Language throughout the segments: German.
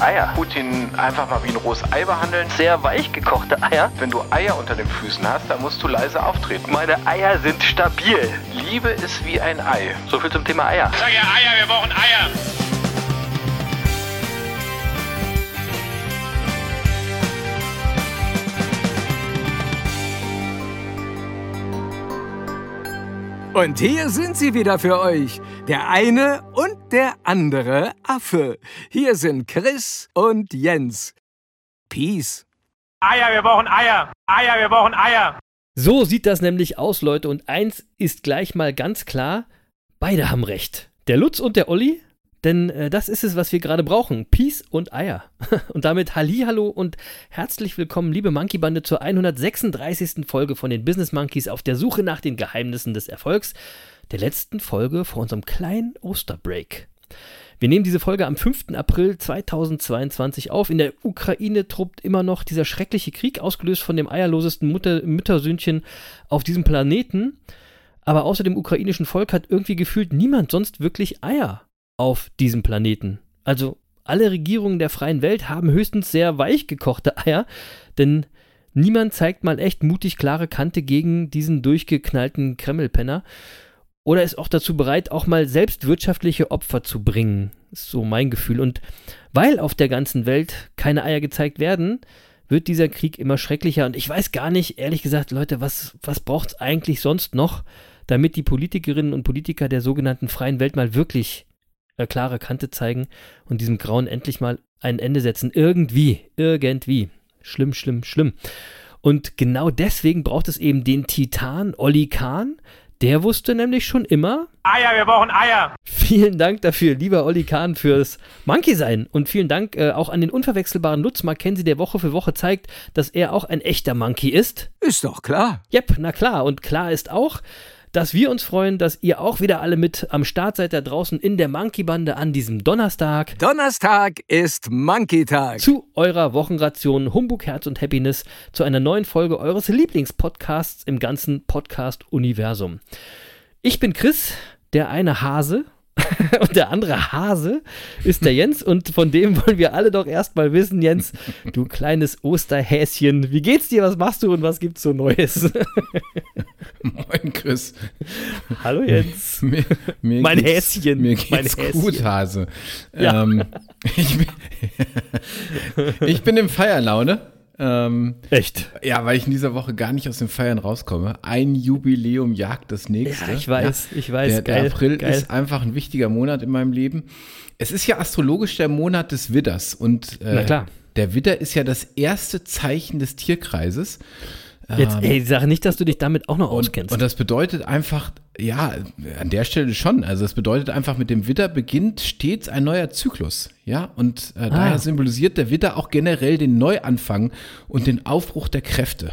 Eier. Putin einfach mal wie ein rohes Ei behandeln. Sehr weich gekochte Eier. Wenn du Eier unter den Füßen hast, dann musst du leise auftreten. Meine Eier sind stabil. Liebe ist wie ein Ei. So viel zum Thema Eier. Ich sag ja Eier, wir brauchen Eier. Und hier sind sie wieder für euch. Der eine und der andere Affe. Hier sind Chris und Jens. Peace. Eier, wir brauchen Eier. Eier, wir brauchen Eier. So sieht das nämlich aus, Leute. Und eins ist gleich mal ganz klar: beide haben recht. Der Lutz und der Olli. Denn äh, das ist es, was wir gerade brauchen. Peace und Eier. Und damit Hallihallo und herzlich willkommen, liebe Monkey Bande, zur 136. Folge von den Business Monkeys auf der Suche nach den Geheimnissen des Erfolgs. Der letzten Folge vor unserem kleinen Osterbreak. Wir nehmen diese Folge am 5. April 2022 auf. In der Ukraine truppt immer noch dieser schreckliche Krieg, ausgelöst von dem eierlosesten Mutter Müttersöhnchen auf diesem Planeten. Aber außer dem ukrainischen Volk hat irgendwie gefühlt niemand sonst wirklich Eier auf diesem Planeten. Also alle Regierungen der freien Welt haben höchstens sehr weich gekochte Eier, denn niemand zeigt mal echt mutig klare Kante gegen diesen durchgeknallten Kremlpenner oder ist auch dazu bereit, auch mal selbst wirtschaftliche Opfer zu bringen. Ist so mein Gefühl. Und weil auf der ganzen Welt keine Eier gezeigt werden, wird dieser Krieg immer schrecklicher. Und ich weiß gar nicht, ehrlich gesagt, Leute, was, was braucht es eigentlich sonst noch, damit die Politikerinnen und Politiker der sogenannten freien Welt mal wirklich äh, klare Kante zeigen und diesem Grauen endlich mal ein Ende setzen. Irgendwie, irgendwie. Schlimm, schlimm, schlimm. Und genau deswegen braucht es eben den Titan Olli Kahn. Der wusste nämlich schon immer. Eier, wir brauchen Eier. Vielen Dank dafür, lieber Olli Kahn, fürs Monkey sein. Und vielen Dank äh, auch an den unverwechselbaren Lutz Mackenzie, der Woche für Woche zeigt, dass er auch ein echter Monkey ist. Ist doch klar. Jep, na klar. Und klar ist auch, dass wir uns freuen, dass ihr auch wieder alle mit am Start seid da draußen in der Monkey-Bande an diesem Donnerstag. Donnerstag ist Monkey-Tag. Zu eurer Wochenration Humbug, Herz und Happiness, zu einer neuen Folge eures Lieblingspodcasts im ganzen Podcast-Universum. Ich bin Chris, der eine Hase. Und der andere Hase ist der Jens und von dem wollen wir alle doch erstmal wissen, Jens, du kleines Osterhäschen, wie geht's dir, was machst du und was gibt's so Neues? Moin, Chris. Hallo Jens. Mir, mir Mein Häschen. Mir geht's Mein Häschen. gut, Hase. Ja. Ähm, ich, bin, ich bin in Feierlaune. Ähm, Echt? ja, weil ich in dieser Woche gar nicht aus dem Feiern rauskomme. Ein Jubiläum jagt das nächste. Ja, ich weiß, ich weiß, Der, geil. der April geil. ist einfach ein wichtiger Monat in meinem Leben. Es ist ja astrologisch der Monat des Widders und äh, der Widder ist ja das erste Zeichen des Tierkreises. Jetzt, ey, sag nicht, dass du dich damit auch noch auskennst. Ähm, Und das bedeutet einfach, ja, an der Stelle schon. Also es bedeutet einfach, mit dem Widder beginnt stets ein neuer Zyklus. Ja, und äh, daher symbolisiert der Widder auch generell den Neuanfang und den Aufbruch der Kräfte.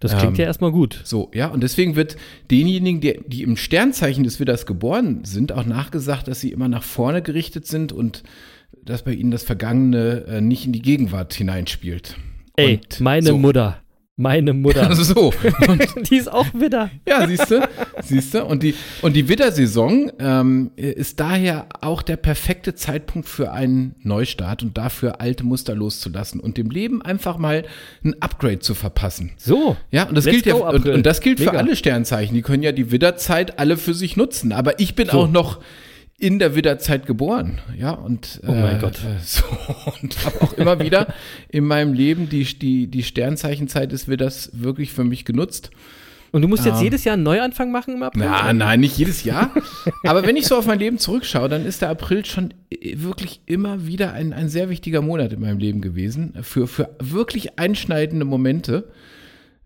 das klingt ähm, ja erstmal gut. So, ja, und deswegen wird denjenigen, die, die im Sternzeichen des Widders geboren sind, auch nachgesagt, dass sie immer nach vorne gerichtet sind und dass bei ihnen das Vergangene äh, nicht in die Gegenwart hineinspielt. Ey, Und meine so. Mutter. Meine Mutter. Also so. Und Die ist auch wieder. Ja, siehst du, siehst du. Und die, und die Widdersaison ähm, ist daher auch der perfekte Zeitpunkt für einen Neustart und dafür alte Muster loszulassen und dem Leben einfach mal ein Upgrade zu verpassen. So. Ja, und das Let's gilt ja und, und das gilt für Mega. alle Sternzeichen. Die können ja die Widderzeit alle für sich nutzen. Aber ich bin auch noch in der Widderzeit geboren, ja und Oh mein äh, Gott. so und habe auch immer wieder in meinem Leben die die die Sternzeichenzeit des Widders wirklich für mich genutzt. Und du musst jetzt Ähm. jedes Jahr einen Neuanfang machen im April? Na, nein, nicht jedes Jahr. Aber wenn ich so auf mein Leben zurückschaue, dann ist der April schon äh, wirklich immer wieder ein, ein sehr wichtiger Monat in meinem Leben gewesen. Für, für wirklich einschneidende Momente.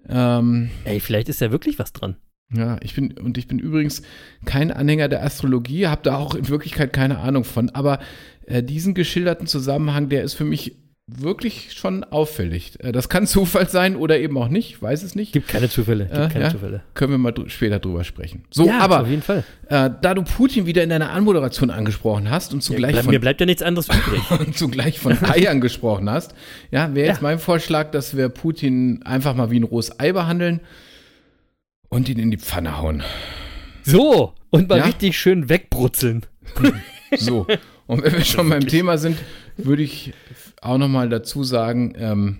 Ähm, Ey, vielleicht ist ja wirklich was dran. Ja, ich bin, und ich bin übrigens kein Anhänger der Astrologie, habe da auch in Wirklichkeit keine Ahnung von. Aber äh, diesen geschilderten Zusammenhang, der ist für mich wirklich schon auffällig. Äh, Das kann Zufall sein oder eben auch nicht, weiß es nicht. Gibt keine Zufälle. Gibt Äh, keine ja, Zufälle. Können wir mal drü- später drüber sprechen. So, ja, aber auf jeden Fall. äh, da du Putin wieder in deiner Anmoderation angesprochen hast und zugleich, Bleib, von, mir bleibt ja nichts anderes übrig. und zugleich von Eiern gesprochen hast, ja, wäre jetzt Ja. mein Vorschlag, dass wir Putin einfach mal wie ein rohes Ei behandeln und ihn in die Pfanne hauen. So, und mal Ja. richtig schön wegbrutzeln. So, und wenn wir schon beim Thema sind, würde ich auch noch mal dazu sagen, ähm,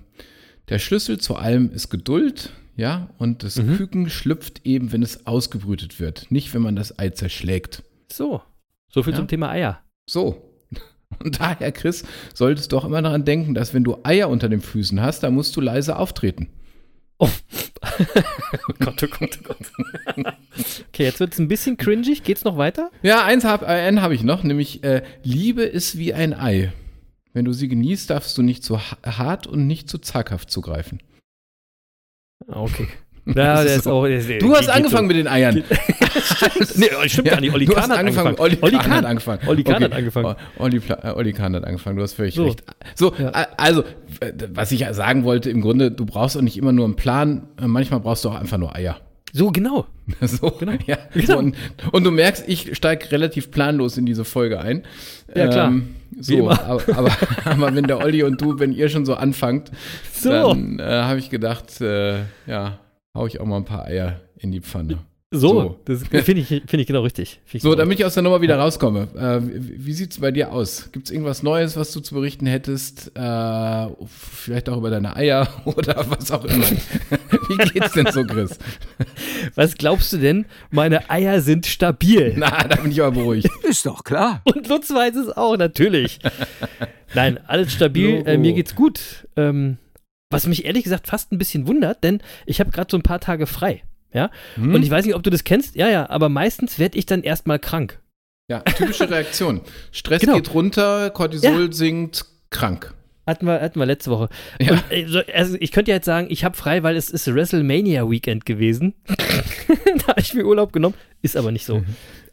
der Schlüssel zu allem ist Geduld, ja, und das Mhm. Küken schlüpft eben, wenn es ausgebrütet wird, nicht wenn man das Ei zerschlägt. So, so viel Ja. zum Thema Eier. So. Und daher, Chris, solltest du auch immer daran denken, dass wenn du Eier unter den Füßen hast, dann musst du leise auftreten. Oh. oh Gott, oh Gott, oh Gott. okay, jetzt wird es ein bisschen cringig. Geht's noch weiter? Ja, eins habe äh, hab ich noch, nämlich äh, Liebe ist wie ein Ei. Wenn du sie genießt, darfst du nicht zu ha- hart und nicht zu zaghaft zugreifen. Ah, Okay. Ja, der ist ist auch. Der, der Du hast angefangen mit den Eiern. Nee, stimmt gar nicht. Olli Kahn hat angefangen. angefangen. Olli, Kahn, hat angefangen. Olli Kahn hat angefangen. O- Olli, äh, Olli Kahn hat angefangen. Du hast völlig So. recht. So, Ja. also, was ich sagen wollte, im Grunde, du brauchst auch nicht immer nur einen Plan. äh, Manchmal brauchst du auch einfach nur Eier. So, genau. So, Genau. Ja. Genau. Und, und du merkst, ich steige relativ planlos in diese Folge ein. Ja, klar. Wie so, aber, aber, aber wenn der Olli und du, wenn ihr schon so anfangt, So. dann äh, habe ich gedacht, äh, ja, hau ich auch mal ein paar Eier in die Pfanne. So, So. das finde ich, find ich genau richtig. Ich So, genau damit ich aus der Nummer wieder rauskomme. Äh, wie wie sieht's bei dir aus? Gibt's irgendwas Neues, was du zu berichten hättest? Äh, vielleicht auch über deine Eier oder was auch immer. wie geht's denn so, Chris? Was glaubst du denn? Meine Eier sind stabil. Na, da bin ich aber beruhigt. Ist doch klar. Und Lutz weiß es auch, natürlich. Nein, alles stabil. Äh, mir geht's gut. Ähm, was mich ehrlich gesagt fast ein bisschen wundert, denn ich habe gerade so ein paar Tage frei. Ja? Hm? Und ich weiß nicht, ob du das kennst. Ja, ja, aber meistens werde ich dann erstmal krank. Ja, typische Reaktion. Stress Genau. geht runter, Cortisol sinkt, krank. Hatten wir, hatten wir letzte Woche. Ja. Und, äh, so, also ich könnte ja jetzt sagen, ich habe frei, weil es ist WrestleMania Weekend gewesen. da habe ich mir Urlaub genommen. Ist aber nicht so.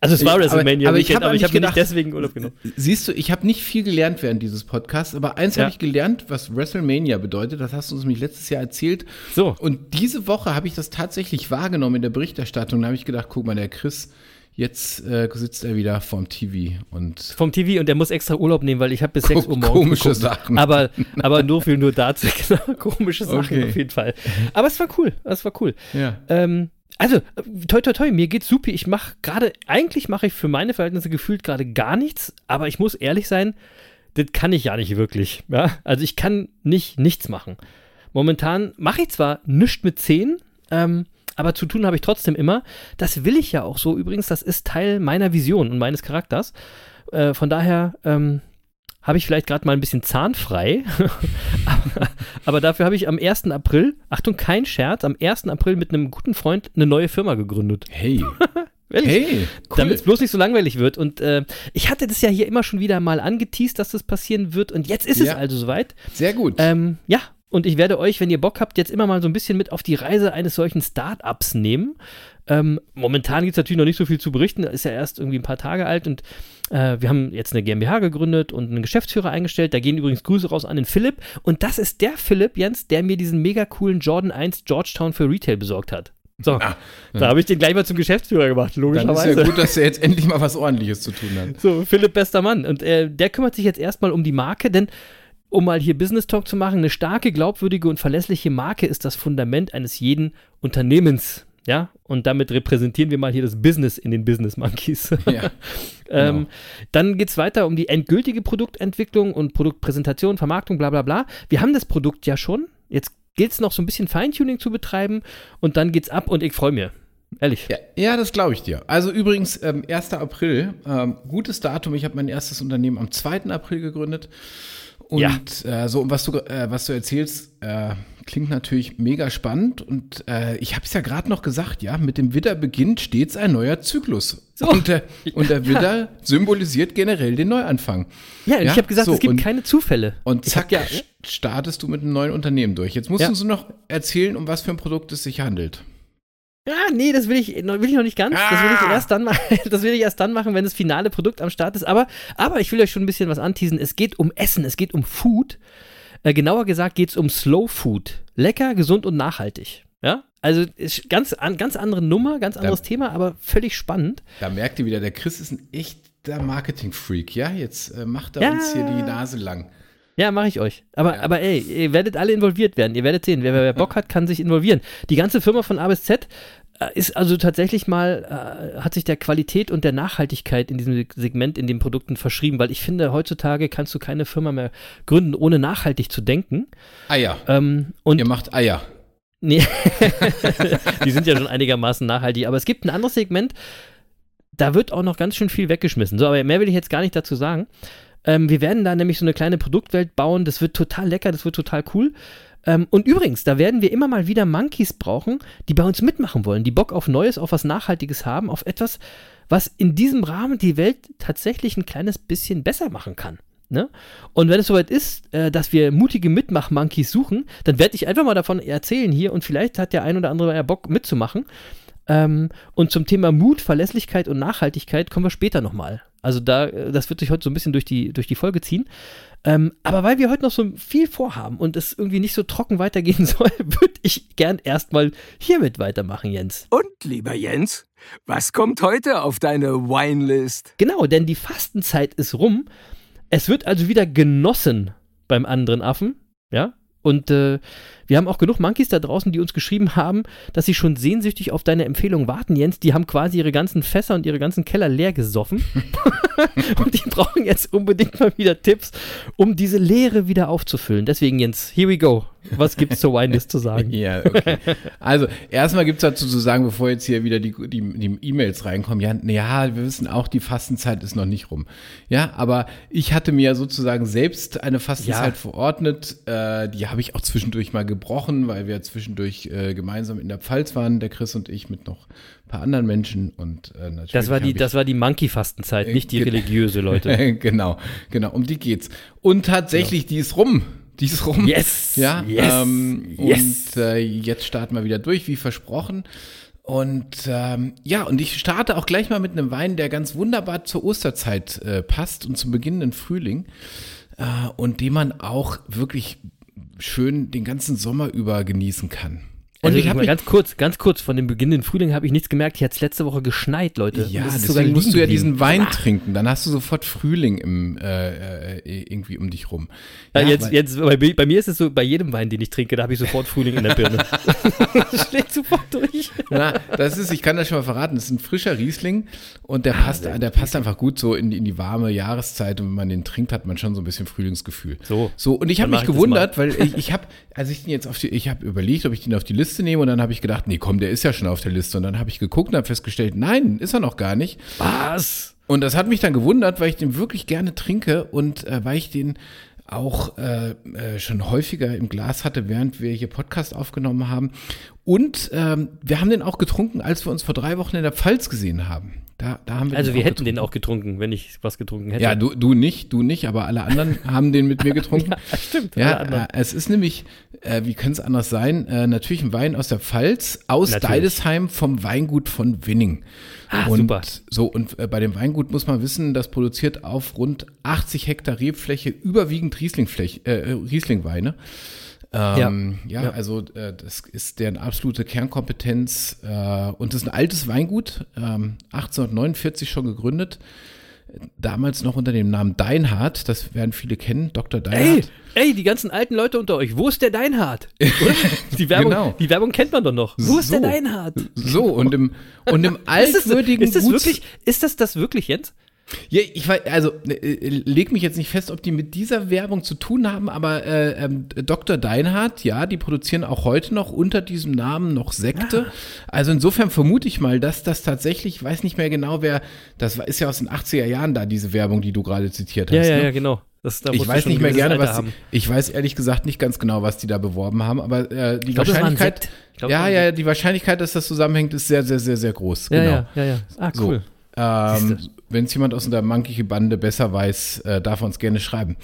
Also es war Ich- WrestleMania aber ich Weekend, hab aber ich habe mir nicht deswegen Urlaub genommen. Siehst du, ich habe nicht viel gelernt während dieses Podcasts, aber eins Ja. habe ich gelernt, was WrestleMania bedeutet. Das hast du uns nämlich letztes Jahr erzählt. So. Und diese Woche habe ich das tatsächlich wahrgenommen in der Berichterstattung. Da habe ich gedacht, guck mal, der Chris, jetzt äh, sitzt er wieder vorm TV und vom TV und der muss extra Urlaub nehmen, weil ich habe bis 6 Uhr morgens komische geguckt. Sachen. Aber, aber nur viel nur dazu, genau, komische Sachen Okay. auf jeden Fall. Aber es war cool, es war cool. ja. Ähm, also, toi toi toi, mir geht's super. Ich mache gerade, eigentlich mache ich für meine Verhältnisse gefühlt gerade gar nichts, aber ich muss ehrlich sein, das kann ich ja nicht wirklich. Ja? Also ich kann nicht nichts machen. Momentan mache ich zwar nichts mit 10, ähm, aber zu tun habe ich trotzdem immer. Das will ich ja auch so übrigens, das ist Teil meiner Vision und meines Charakters. Äh, von daher ähm, habe ich vielleicht gerade mal ein bisschen zahnfrei. aber, aber dafür habe ich am 1. April, Achtung, kein Scherz, am 1. April mit einem guten Freund eine neue Firma gegründet. Hey. Hey. Cool. Damit es bloß nicht so langweilig wird. Und äh, ich hatte das ja hier immer schon wieder mal angeteased, dass das passieren wird. Und jetzt ist es Ja. also soweit. Sehr gut. Ähm, ja, und ich werde euch, wenn ihr Bock habt, jetzt immer mal so ein bisschen mit auf die Reise eines solchen Startups nehmen. Ähm, momentan gibt es natürlich noch nicht so viel zu berichten. Ist ja erst irgendwie ein paar Tage alt und äh, wir haben jetzt eine GmbH gegründet und einen Geschäftsführer eingestellt. Da gehen übrigens Grüße raus an den Philipp. Und das ist der Philipp, Jens, der mir diesen mega coolen Jordan 1 Georgetown für Retail besorgt hat. So, Ah, da habe ich den gleich mal zum Geschäftsführer gemacht, Dann logischerweise. ist ja gut, dass er jetzt endlich mal was Ordentliches zu tun hat. So, Philipp, bester Mann. Und äh, der kümmert sich jetzt erstmal um die Marke, denn um mal hier Business Talk zu machen, eine starke, glaubwürdige und verlässliche Marke ist das Fundament eines jeden Unternehmens. Ja, und damit repräsentieren wir mal hier das Business in den Business Monkeys. Ja. ähm, genau. Dann geht es weiter um die endgültige Produktentwicklung und Produktpräsentation, Vermarktung, bla bla bla. Wir haben das Produkt ja schon. Jetzt gilt es noch so ein bisschen Feintuning zu betreiben und dann geht's ab und ich freue mich. Ehrlich. Ja, ja, das glaube ich dir. Also übrigens, ähm, 1. April, ähm, gutes Datum. Ich habe mein erstes Unternehmen am 2. April gegründet. Und Ja. äh, so, was du, äh, was du erzählst, äh, klingt natürlich mega spannend. Und äh, ich habe es ja gerade noch gesagt, ja, mit dem Widder beginnt stets ein neuer Zyklus. So. Und, der, und der Widder symbolisiert generell den Neuanfang. Ja, Ja, ich habe gesagt, so, es gibt und- keine Zufälle. Und zack, ja, st- startest du mit einem neuen Unternehmen durch. Jetzt musst Ja. du uns noch erzählen, um was für ein Produkt es sich handelt. Ja, nee, das will ich, will ich noch nicht ganz. Das will ich Ah. erst dann machen. Das will ich erst dann machen, wenn das finale Produkt am Start ist. Aber, aber ich will euch schon ein bisschen was anteasen. Es geht um Essen, es geht um Food. Äh, genauer gesagt geht es um Slow Food. Lecker, gesund und nachhaltig. Ja, also ganz, an, ganz andere Nummer, ganz anderes Da- Thema, aber völlig spannend. Da merkt ihr wieder, der Chris ist ein echter Marketing-Freak, ja? Jetzt äh, macht er Ja. uns hier die Nase lang. Ja, mache ich euch. Aber, aber ey, ihr werdet alle involviert werden. Ihr werdet sehen, wer, wer Bock hat, kann sich involvieren. Die ganze Firma von A bis Z äh, ist also tatsächlich mal, äh, hat sich der Qualität und der Nachhaltigkeit in diesem Segment in den Produkten verschrieben, weil ich finde, heutzutage kannst du keine Firma mehr gründen, ohne nachhaltig zu denken. Eier. Ähm, und Ihr macht Eier. Nee, die sind ja schon einigermaßen nachhaltig. Aber es gibt ein anderes Segment, da wird auch noch ganz schön viel weggeschmissen. So, aber mehr will ich jetzt gar nicht dazu sagen. Ähm, wir werden da nämlich so eine kleine Produktwelt bauen. Das wird total lecker, das wird total cool. Ähm, und übrigens, da werden wir immer mal wieder Monkeys brauchen, die bei uns mitmachen wollen, die Bock auf Neues, auf was Nachhaltiges haben, auf etwas, was in diesem Rahmen die Welt tatsächlich ein kleines bisschen besser machen kann. Ne? Und wenn es soweit ist, äh, dass wir mutige Mitmach-Monkeys suchen, dann werde ich einfach mal davon erzählen hier und vielleicht hat der ein oder andere ja Bock mitzumachen. Ähm, und zum Thema Mut, Verlässlichkeit und Nachhaltigkeit kommen wir später nochmal. Also da, äh, das wird sich heute so ein bisschen durch die, durch die Folge ziehen. Ähm, aber weil wir heute noch so viel vorhaben und es irgendwie nicht so trocken weitergehen soll, würde ich gern erstmal hiermit weitermachen, Jens. Und lieber Jens, was kommt heute auf deine Winelist? Genau, denn die Fastenzeit ist rum. Es wird also wieder genossen beim anderen Affen, ja. Und äh, wir haben auch genug Monkeys da draußen, die uns geschrieben haben, dass sie schon sehnsüchtig auf deine Empfehlung warten, Jens. Die haben quasi ihre ganzen Fässer und ihre ganzen Keller leer gesoffen. und die brauchen jetzt unbedingt mal wieder Tipps, um diese Leere wieder aufzufüllen. Deswegen, Jens, here we go. Was gibt's zur Winelist zu sagen? Ja, okay. Also, erstmal gibt es dazu zu sagen, bevor jetzt hier wieder die die die E-Mails reinkommen, ja, ja, wir wissen auch, die Fastenzeit ist noch nicht rum. Ja, aber ich hatte mir sozusagen selbst eine Fastenzeit Ja. verordnet. Äh, die habe ich auch zwischendurch mal gebrochen, weil wir zwischendurch äh, gemeinsam in der Pfalz waren, der Chris und ich mit noch ein paar anderen Menschen. Und äh, natürlich. Das war die, das war die Monkey-Fastenzeit, nicht die religiöse, Leute. genau, genau, um die geht's. Und tatsächlich, die ist rum. Die ist rum. Yes, Ja, yes, ähm, yes. Und äh, jetzt starten wir wieder durch, wie versprochen. Und ähm, ja, und ich starte auch gleich mal mit einem Wein, der ganz wunderbar zur Osterzeit äh, passt und zum beginnenden Frühling. Äh, und den man auch wirklich schön den ganzen Sommer über genießen kann. Und Also ich ich habe ganz kurz, ganz kurz, von dem beginnenden Frühling habe ich nichts gemerkt. Hier hat es letzte Woche geschneit, Leute. Ja, sogar deswegen musst du ja diesen Wein trinken. Dann hast du sofort Frühling im, äh, äh, irgendwie um dich rum. Ja, Ja, jetzt, jetzt, bei, mir- bei mir ist es so, bei jedem Wein, den ich trinke, da habe ich sofort Frühling in der Birne. das schlägt sofort durch. Na, das ist, ich kann das schon mal verraten, das ist ein frischer Riesling und der passt, der passt einfach gut so in die, in die warme Jahreszeit und wenn man den trinkt, hat man schon so ein bisschen Frühlingsgefühl. So. So, und ich habe mich ich das gewundert, weil ich, ich habe, als ich den jetzt auf die, ich habe überlegt, ob ich den auf die Liste nehme und dann habe ich gedacht, nee, komm, der ist ja schon auf der Liste und dann habe ich geguckt und habe festgestellt, nein, ist er noch gar nicht. Was? Und das hat mich dann gewundert, weil ich den wirklich gerne trinke und äh, weil ich den auch äh, äh, schon häufiger im Glas hatte, während wir hier Podcast aufgenommen haben. Und ähm, wir haben den auch getrunken, als wir uns vor drei Wochen in der Pfalz gesehen haben. Da, da haben wir Also wir hätten getrunken. den auch getrunken, wenn ich was getrunken hätte. Ja, du, du nicht, du nicht, aber alle anderen haben den mit mir getrunken. Ja, stimmt. Ja, äh, es ist nämlich, äh, wie könnte es anders sein, äh, natürlich ein Wein aus der Pfalz, aus Natürlich. Deidesheim vom Weingut von Winning. Ah, und super. So, und äh, bei dem Weingut muss man wissen, das produziert auf rund 80 Hektar Rebfläche überwiegend Rieslingfläche, äh, Rieslingweine. Ähm, ja, Ja. also äh, das ist deren absolute Kernkompetenz äh, und das ist ein altes Weingut, ähm, 1849 schon gegründet, damals noch unter dem Namen Deinhardt, das werden viele kennen, Dr. Ey, Deinhardt. ey, die ganzen alten Leute unter euch, wo ist der Deinhard? Oder? Die Werbung, Genau. die Werbung kennt man doch noch. Wo ist So. der Deinhard? So, und im, und im Ist das, altwürdigen ist das wirklich, ist das das wirklich, Jens? Ja, ich weiß, also äh, leg mich jetzt nicht fest, ob die mit dieser Werbung zu tun haben, aber äh, ähm, Dr. Deinhardt, ja, die produzieren auch heute noch unter diesem Namen noch Sekte. Also insofern vermute ich mal, dass das tatsächlich, ich weiß nicht mehr genau, wer, das ist ja aus den 80er Jahren da, diese Werbung, die du gerade zitiert hast. Ja, ja, ne? ja, genau. Das, da Ich weiß nicht mehr gerne, Alter was die, ich weiß ehrlich gesagt nicht ganz genau, was die da beworben haben, aber äh, die glaub, Wahrscheinlichkeit, glaub, ja, ja, die Wahrscheinlichkeit, dass das zusammenhängt, ist sehr, sehr, sehr, sehr groß. Ja, genau. ja, ja, ja. Ah, So. cool. Ähm, Wenn es jemand aus der monkey Bande besser weiß, äh, darf er uns gerne schreiben.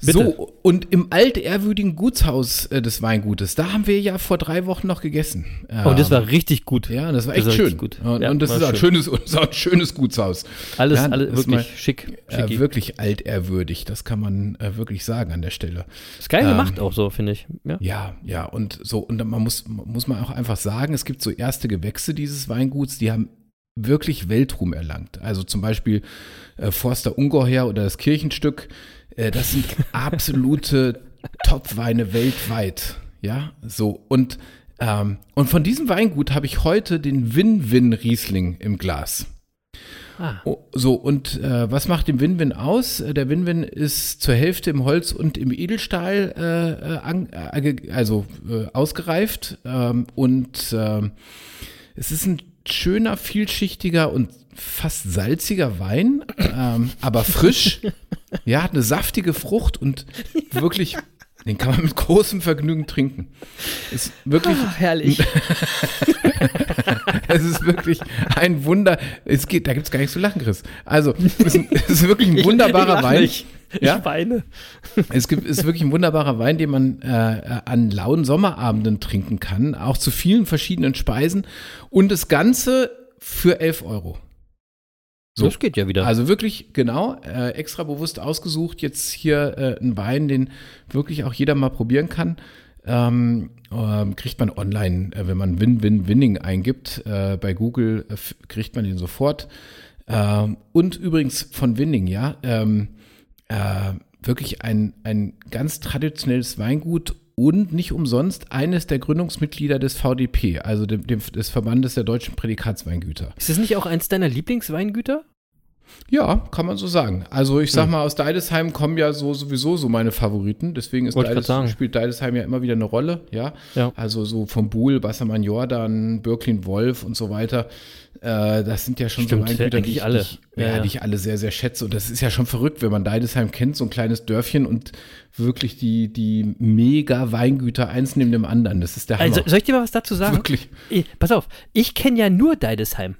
So, und im altehrwürdigen Gutshaus äh, des Weingutes, da haben wir ja vor drei Wochen noch gegessen. Oh, und das war richtig gut. Ja, das war Das echt war schön. gut. Und, Ja, und das ist auch ein, schön. schönes, ist auch ein schönes Gutshaus. Alles, Ja, alles wirklich mal, schick. Äh, wirklich altehrwürdig, das kann man äh, wirklich sagen an der Stelle. ist geil ähm, gemacht auch so, finde ich. Ja. Ja, ja, und so, und dann man muss, muss man auch einfach sagen, es gibt so erste Gewächse dieses Weinguts, die haben wirklich Weltruhm erlangt. Also zum Beispiel äh, Forster Ungeheuer oder das Kirchenstück, äh, das sind absolute Top-Weine weltweit. Ja, so, und, ähm, und von diesem Weingut habe ich heute den Win-Win-Riesling im Glas. Ah. Oh, so, und äh, was macht den Win-Win aus? Äh, Der Win-Win ist zur Hälfte im Holz und im Edelstahl äh, äh, an, äh, also äh, ausgereift. Ähm, und ähm, es ist ein schöner, vielschichtiger und fast salziger Wein, ähm, aber frisch. ja, hat eine saftige Frucht und wirklich, den kann man mit großem Vergnügen trinken. Ist wirklich Ah, herrlich. es ist wirklich ein Wunder. Es geht, da gibt es gar nichts zu lachen, Chris. Also, es ist, es ist wirklich ein wunderbarer ich lach Wein. nicht. Ja? Ich weine. Es gibt, ist wirklich ein wunderbarer Wein, den man äh, an lauen Sommerabenden trinken kann, auch zu vielen verschiedenen Speisen. Und das Ganze für 11 Euro. So. Das geht ja wieder. Also wirklich, genau, äh, extra bewusst ausgesucht. Jetzt hier äh, ein Wein, den wirklich auch jeder mal probieren kann. Ähm, ähm, kriegt man online, äh, wenn man Win-Win-Winning eingibt. Äh, bei Google äh, kriegt man den sofort. Ähm, und übrigens von Winning, ja, ähm, äh, wirklich ein, ein ganz traditionelles Weingut und nicht umsonst eines der Gründungsmitglieder des VDP, also dem, dem, des Verbandes der deutschen Prädikatsweingüter. ist das nicht auch eins deiner Lieblingsweingüter? Ja, kann man so sagen. Also ich Hm. sag mal, aus Deidesheim kommen ja so sowieso so meine Favoriten. Deswegen ist Wollte ich Deides, grad sagen. spielt Deidesheim ja immer wieder eine Rolle, ja. Ja. Also so vom Buhl, Wassermann Jordan, Birklin Wolf und so weiter. Äh, das sind ja schon Stimmt, so Weingüter, die ich, alle. Ich, Ja, ja, ja. die ich alle sehr, sehr schätze. Und das ist ja schon verrückt, wenn man Deidesheim kennt, so ein kleines Dörfchen und wirklich die, die mega Weingüter eins neben dem anderen. Das ist der Hammer. Also, soll ich dir mal was dazu sagen? Wirklich. Ich, pass auf, ich kenne ja nur Deidesheim.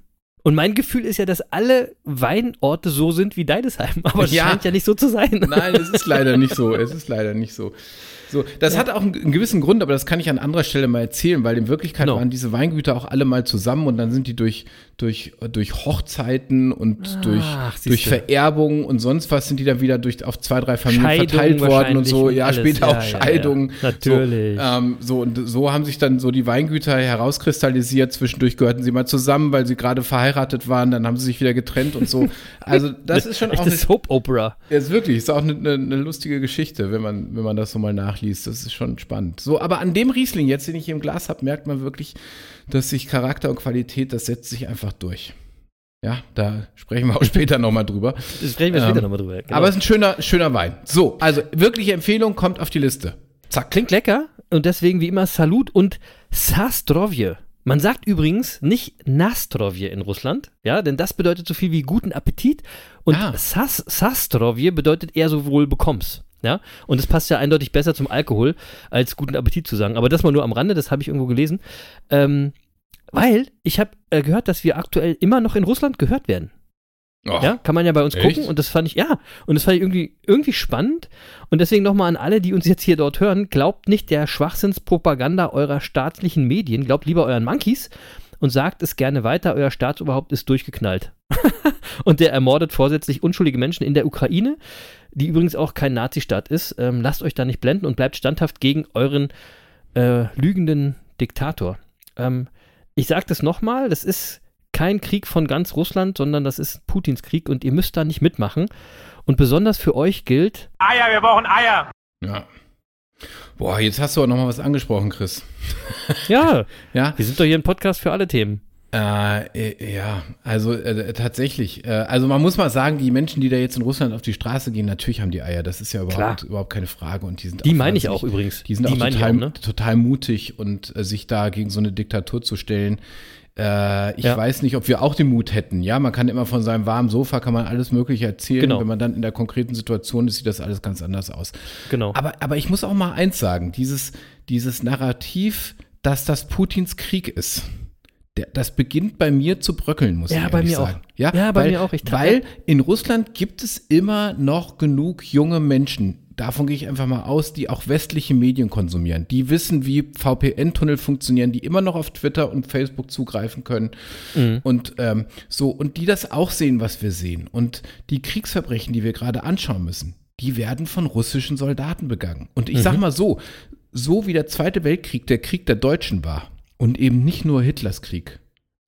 Und mein Gefühl ist ja, dass alle Weinorte so sind wie Deidesheim. Aber es Ja. scheint ja nicht so zu sein. Nein, es ist leider nicht so. Es ist leider nicht so. So, das hat auch einen, einen gewissen Grund, aber das kann ich an anderer Stelle mal erzählen, weil in Wirklichkeit No. waren diese Weingüter auch alle mal zusammen und dann sind die durch, durch, durch Hochzeiten und durch, siehste. durch Vererbung und sonst was sind die dann wieder durch, auf zwei, drei Familien Scheidungen verteilt worden und so. Ja, und später alles. auch Ja, ja, ja. Scheidungen. Natürlich. So, ähm, so, und so haben sich dann so die Weingüter herauskristallisiert. Zwischendurch gehörten sie mal zusammen, weil sie gerade verheiratet waren. Dann haben sie sich wieder getrennt und so. Also, das ist schon auch eine Echtes Soap Opera. ja, ist wirklich, ist auch eine, eine, eine lustige Geschichte, wenn man, wenn man das so mal nachliest. Das ist schon spannend. So, aber an dem Riesling jetzt, den ich hier im Glas habe, merkt man wirklich, dass sich Charakter und Qualität, das setzt sich einfach durch. Ja, da sprechen wir auch später nochmal drüber. Das sprechen wir später Ähm, nochmal drüber. Genau. Aber es ist ein schöner, schöner Wein. So, also wirkliche Empfehlung kommt auf die Liste. Zack. Klingt lecker und deswegen wie immer Salut und Sastrovje. Man sagt übrigens nicht Nastrovje in Russland, ja, denn das bedeutet so viel wie guten Appetit und Ah. Sas Sastrovje bedeutet eher so wohl bekommst. Ja, und das passt ja eindeutig besser zum Alkohol, als guten Appetit zu sagen. Aber das mal nur am Rande, das habe ich irgendwo gelesen. Ähm, weil ich habe äh, gehört, dass wir aktuell immer noch in Russland gehört werden. Oh, Ja, kann man ja bei uns Echt? gucken und das fand ich, ja, und das fand ich irgendwie, irgendwie spannend und deswegen nochmal an alle, die uns jetzt hier dort hören, glaubt nicht der Schwachsinnspropaganda eurer staatlichen Medien, glaubt lieber euren Monkeys und sagt es gerne weiter, euer Staatsoberhaupt ist durchgeknallt. und der ermordet vorsätzlich unschuldige Menschen in der Ukraine, die übrigens auch kein Nazistaat ist. Ähm, lasst euch da nicht blenden und bleibt standhaft gegen euren äh, lügenden Diktator. Ähm, ich sage das nochmal, das ist kein Krieg von ganz Russland, sondern das ist Putins Krieg und ihr müsst da nicht mitmachen. Und besonders für euch gilt, Eier, wir brauchen Eier. Ja. Boah, jetzt hast du auch nochmal was angesprochen, Chris. ja, Ja, wir sind doch hier ein Podcast für alle Themen. Äh, äh, ja, also äh, tatsächlich. Äh, also man muss mal sagen, die Menschen, die da jetzt in Russland auf die Straße gehen, natürlich haben die Eier. Das ist ja überhaupt, Klar. überhaupt keine Frage. Und die sind Die meine ich auch übrigens. Die sind Die auch total, auch, ne? total mutig und äh, sich da gegen so eine Diktatur zu stellen. Äh, ich Ja. weiß nicht, ob wir auch den Mut hätten. Ja, man kann immer von seinem warmen Sofa kann man alles Mögliche erzählen. Genau. Wenn man dann in der konkreten Situation ist, sieht das alles ganz anders aus. Genau. Aber, aber ich muss auch mal eins sagen, dieses, dieses Narrativ, dass das Putins Krieg ist, der, das beginnt bei mir zu bröckeln, muss Ja, ich bei ehrlich mir auch. sagen. Ja, Ja, bei weil, mir auch. Ich- weil in Russland gibt es immer noch genug junge Menschen, davon gehe ich einfach mal aus, die auch westliche Medien konsumieren. Die wissen, wie VPN-Tunnel funktionieren, die immer noch auf Twitter und Facebook zugreifen können. Mhm. Und ähm, so, und die das auch sehen, was wir sehen. Und die Kriegsverbrechen, die wir gerade anschauen müssen, die werden von russischen Soldaten begangen. Und ich Mhm. sag mal so, so wie der Zweite Weltkrieg der Krieg der Deutschen war und eben nicht nur Hitlers Krieg,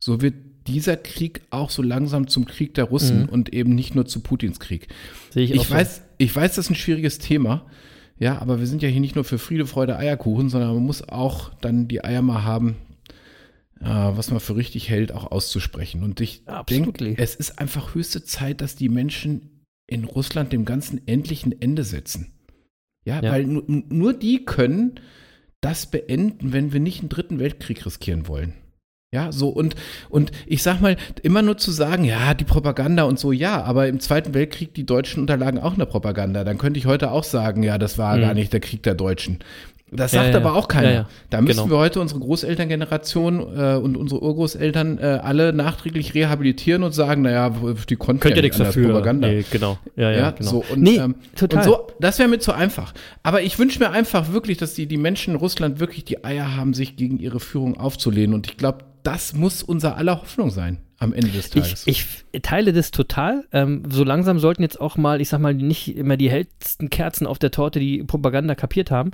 so wird dieser Krieg auch so langsam zum Krieg der Russen Mhm. und eben nicht nur zu Putins Krieg. Sehe ich, Ich weiß, ich weiß, das ist ein schwieriges Thema. Ja, aber wir sind ja hier nicht nur für Friede, Freude, Eierkuchen, sondern man muss auch dann die Eier mal haben, äh, was man für richtig hält, auch auszusprechen. Und ich denke, es ist einfach höchste Zeit, dass die Menschen in Russland dem Ganzen endlich ein Ende setzen. Ja, Ja. weil nur die können das beenden, wenn wir nicht einen dritten Weltkrieg riskieren wollen. Ja, so und, und ich sag mal, immer nur zu sagen, ja, die Propaganda und so, ja, aber im Zweiten Weltkrieg, die Deutschen unterlagen auch einer Propaganda. Dann könnte ich heute auch sagen, ja, das war Mhm. gar nicht der Krieg der Deutschen. Das Ja, sagt ja, aber auch keiner. ja, ja. Da müssen Genau. wir heute unsere Großelterngeneration äh, und unsere Urgroßeltern äh, alle nachträglich rehabilitieren und sagen, naja, die konnten Könnt ja ihr nichts dafür. Propaganda. Nee, genau. Ja, ja, Ja, genau. so und, nee, ähm, total. und so, das wäre mir zu einfach. Aber ich wünsche mir einfach wirklich, dass die, die Menschen in Russland wirklich die Eier haben, sich gegen ihre Führung aufzulehnen. Und ich glaube, das muss unser aller Hoffnung sein am Ende des Ich, Tages. ich teile das total. Ähm, so langsam sollten jetzt auch mal, ich sag mal, nicht immer die hellsten Kerzen auf der Torte die Propaganda kapiert haben.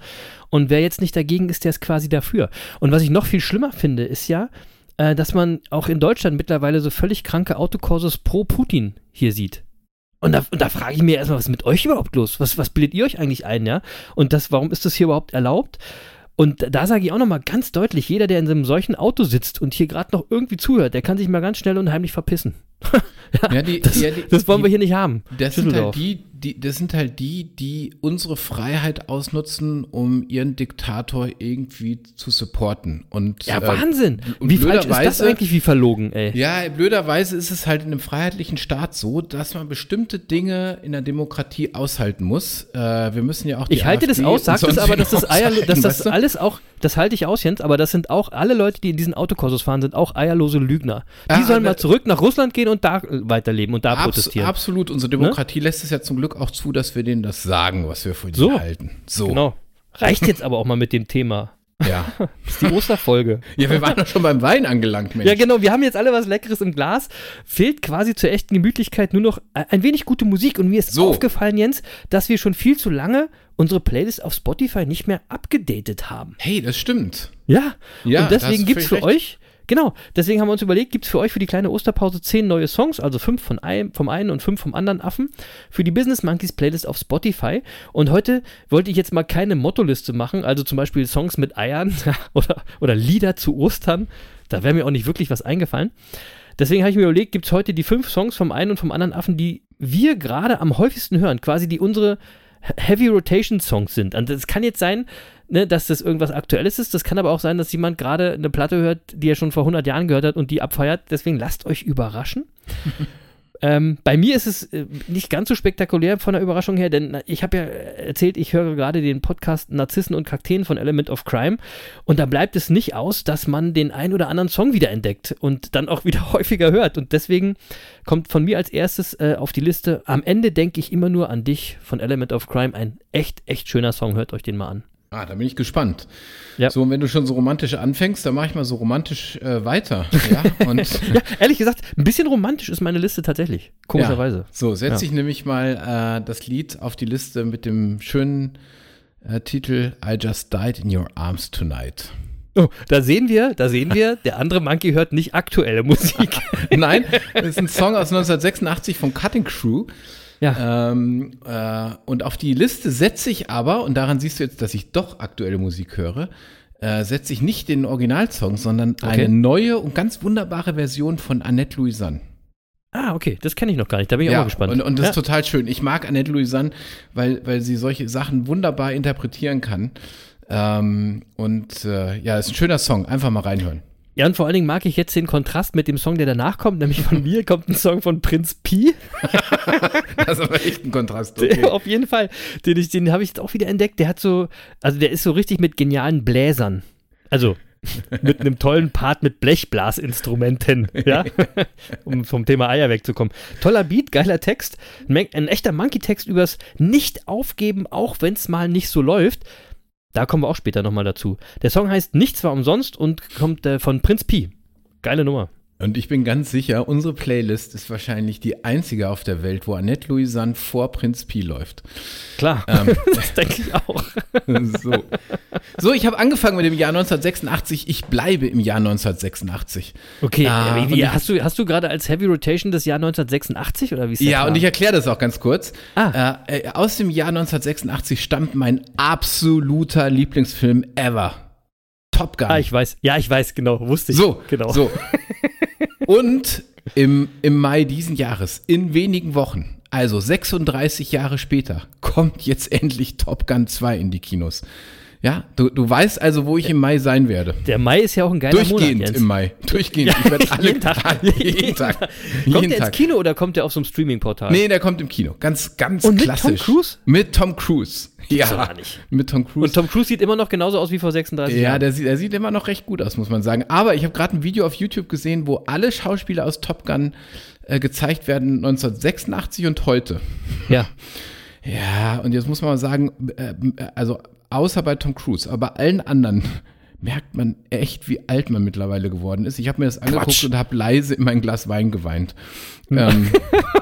Und wer jetzt nicht dagegen ist, der ist quasi dafür. Und was ich noch viel schlimmer finde, ist ja, äh, dass man auch in Deutschland mittlerweile so völlig kranke Autokurses pro Putin hier sieht. Und da, und da frage ich mir erstmal, was ist mit euch überhaupt los? Was, was bildet ihr euch eigentlich ein, ja? Und das, warum ist das hier überhaupt erlaubt? Und da sage ich auch nochmal ganz deutlich, jeder, der in einem solchen Auto sitzt und hier gerade noch irgendwie zuhört, der kann sich mal ganz schnell und heimlich verpissen. Ja, die- das, ja, die- das wollen die- wir hier nicht haben. Das sind, halt die, die, das sind halt die, die unsere Freiheit ausnutzen, um ihren Diktator irgendwie zu supporten. Und, Ja, äh, Wahnsinn. und Wie falsch ist das eigentlich, wie verlogen, ey? Ja, blöderweise ist es halt in einem freiheitlichen Staat so, dass man bestimmte Dinge in der Demokratie aushalten muss. Äh, wir müssen ja auch die Ich halte das AfD aus, sag das aber, dass das Eier, dass das weißt du? alles auch, das halte ich aus, Jens, aber das sind auch alle Leute, die in diesen Autokursus fahren, sind auch eierlose Lügner. Die Ah, sollen ne- mal zurück nach Russland gehen und da äh, weiterleben und da Abs protestieren. absolut. Unsere Demokratie lässt es ja zum Glück auch zu, dass wir denen das sagen, was wir von So. ihnen halten. So. Genau. Reicht jetzt aber auch mal mit dem Thema. Ja. Das ist die Osterfolge. ja, wir waren doch schon beim Wein angelangt, Mensch. Ja, genau, wir haben jetzt alle was Leckeres im Glas. Fehlt quasi zur echten Gemütlichkeit nur noch äh, ein wenig gute Musik. Und mir ist So. aufgefallen, Jens, dass wir schon viel zu lange unsere Playlist auf Spotify nicht mehr abgedatet haben. Hey, das stimmt. Ja, Ja, und deswegen gibt es für völlig euch, genau, deswegen haben wir uns überlegt, gibt es für euch für die kleine Osterpause zehn neue Songs, also fünf von einem, vom einen und fünf vom anderen Affen, für die Business Monkeys Playlist auf Spotify. Und heute wollte ich jetzt mal keine Mottoliste machen, also zum Beispiel Songs mit Eiern oder, oder Lieder zu Ostern. Da wäre mir auch nicht wirklich was eingefallen. Deswegen habe ich mir überlegt, gibt es heute die fünf Songs vom einen und vom anderen Affen, die wir gerade am häufigsten hören, quasi die unsere Heavy Rotation Songs sind. Und es kann jetzt sein, ne, dass das irgendwas Aktuelles ist. Das kann aber auch sein, dass jemand gerade eine Platte hört, die er schon vor 100 Jahren gehört hat und die abfeiert. Deswegen lasst euch überraschen. ähm, bei mir ist es äh, nicht ganz so spektakulär von der Überraschung her, denn na, ich habe ja erzählt, ich höre gerade den Podcast Narzissen und Kakteen von Element of Crime und da bleibt es nicht aus, dass man den ein oder anderen Song wiederentdeckt und dann auch wieder häufiger hört und deswegen kommt von mir als erstes äh, auf die Liste, am Ende denke ich immer nur an dich von Element of Crime, ein echt, echt schöner Song, hört euch den mal an. Ah, da bin ich gespannt. Ja. So, und wenn du schon so romantisch anfängst, dann mache ich mal so romantisch äh, weiter. Ja, und Ja, ehrlich gesagt, ein bisschen romantisch ist meine Liste tatsächlich, komischerweise. Ja. So, setze ich nämlich mal äh, das Lied auf die Liste mit dem schönen äh, Titel I Just Died in Your Arms Tonight. Oh, da sehen wir, da sehen wir, der andere Monkey hört nicht aktuelle Musik. Nein, das ist ein Song aus 1986 von Cutting Crew. Ja, Ähm, äh, und auf die Liste setze ich aber, und daran siehst du jetzt, dass ich doch aktuelle Musik höre, äh, setze ich nicht den Originalsong, sondern Okay. eine neue und ganz wunderbare Version von Annette Louisanne. ah, okay, das kenne ich noch gar nicht, da bin ich auch mal gespannt. Und, und das ja. ist total schön. Ich mag Annette Louisanne, weil, weil sie solche Sachen wunderbar interpretieren kann. Ähm, und äh, ja, ist ein schöner Song. Einfach mal reinhören. Ja, und vor allen Dingen mag ich jetzt den Kontrast mit dem Song, der danach kommt, nämlich von mir kommt ein Song von Prinz Pi. Das ist aber echt ein Kontrast. Der, auf jeden Fall. Den, ich- den habe ich jetzt auch wieder entdeckt. Der hat so, also der ist so richtig mit genialen Bläsern. Also mit einem tollen Part mit Blechblasinstrumenten, ja, um vom Thema Eier wegzukommen. Toller Beat, geiler Text, ein echter Monkey-Text übers Nicht-Aufgeben, auch wenn es mal nicht so läuft. Da kommen wir auch später nochmal dazu. Der Song heißt Nichts war umsonst und kommt äh, von Prinz Pi. Geile Nummer. Und ich bin ganz sicher, unsere Playlist ist wahrscheinlich die einzige auf der Welt, wo Annette Louisanne vor Prinz Pi läuft. Klar, Ähm, das denke ich auch. so. so, ich habe angefangen mit dem Jahr 1986. Ich bleibe im Jahr 1986. Okay, Ah, äh, wie, hast, du, hast du gerade als Heavy Rotation das Jahr 1986 oder wie ist der Ja, Plan? und ich erkläre das auch ganz kurz. Ah. Äh, äh, aus dem Jahr 1986 stammt mein absoluter Lieblingsfilm ever. Top Gun. Ah, ich weiß. Ja, ich weiß, genau. Wusste ich. So, genau. so. Und im, im Mai diesen Jahres, in wenigen Wochen, also 36 Jahre später, kommt jetzt endlich Top Gun 2 in die Kinos. Ja, du, du weißt also, wo ich im Mai sein werde. Der Mai ist ja auch ein geiler Durchgehend Monat, Jens. im Mai. Durchgehend. ich werde alle, jeden Tag. Alle, jeden Tag. Kommt jeden der ins Tag. Kino oder kommt der auf so einem Streaming-Portal? Nee, der kommt im Kino. Ganz, ganz Und mit Tom klassisch. Cruise? Mit Tom Cruise. Ja, nicht. mit Tom Cruise. Und Tom Cruise sieht immer noch genauso aus wie vor 36 Ja, Jahren. der sieht, der sieht immer noch recht gut aus, muss man sagen. Aber ich habe gerade ein Video auf YouTube gesehen, wo alle Schauspieler aus Top Gun äh, gezeigt werden, 1986 und heute. Ja. Ja, und jetzt muss man mal sagen, äh, also außer bei Tom Cruise, aber bei allen anderen merkt man echt, wie alt man mittlerweile geworden ist. Ich habe mir das angeguckt Quatsch. und habe leise in mein Glas Wein geweint. ähm,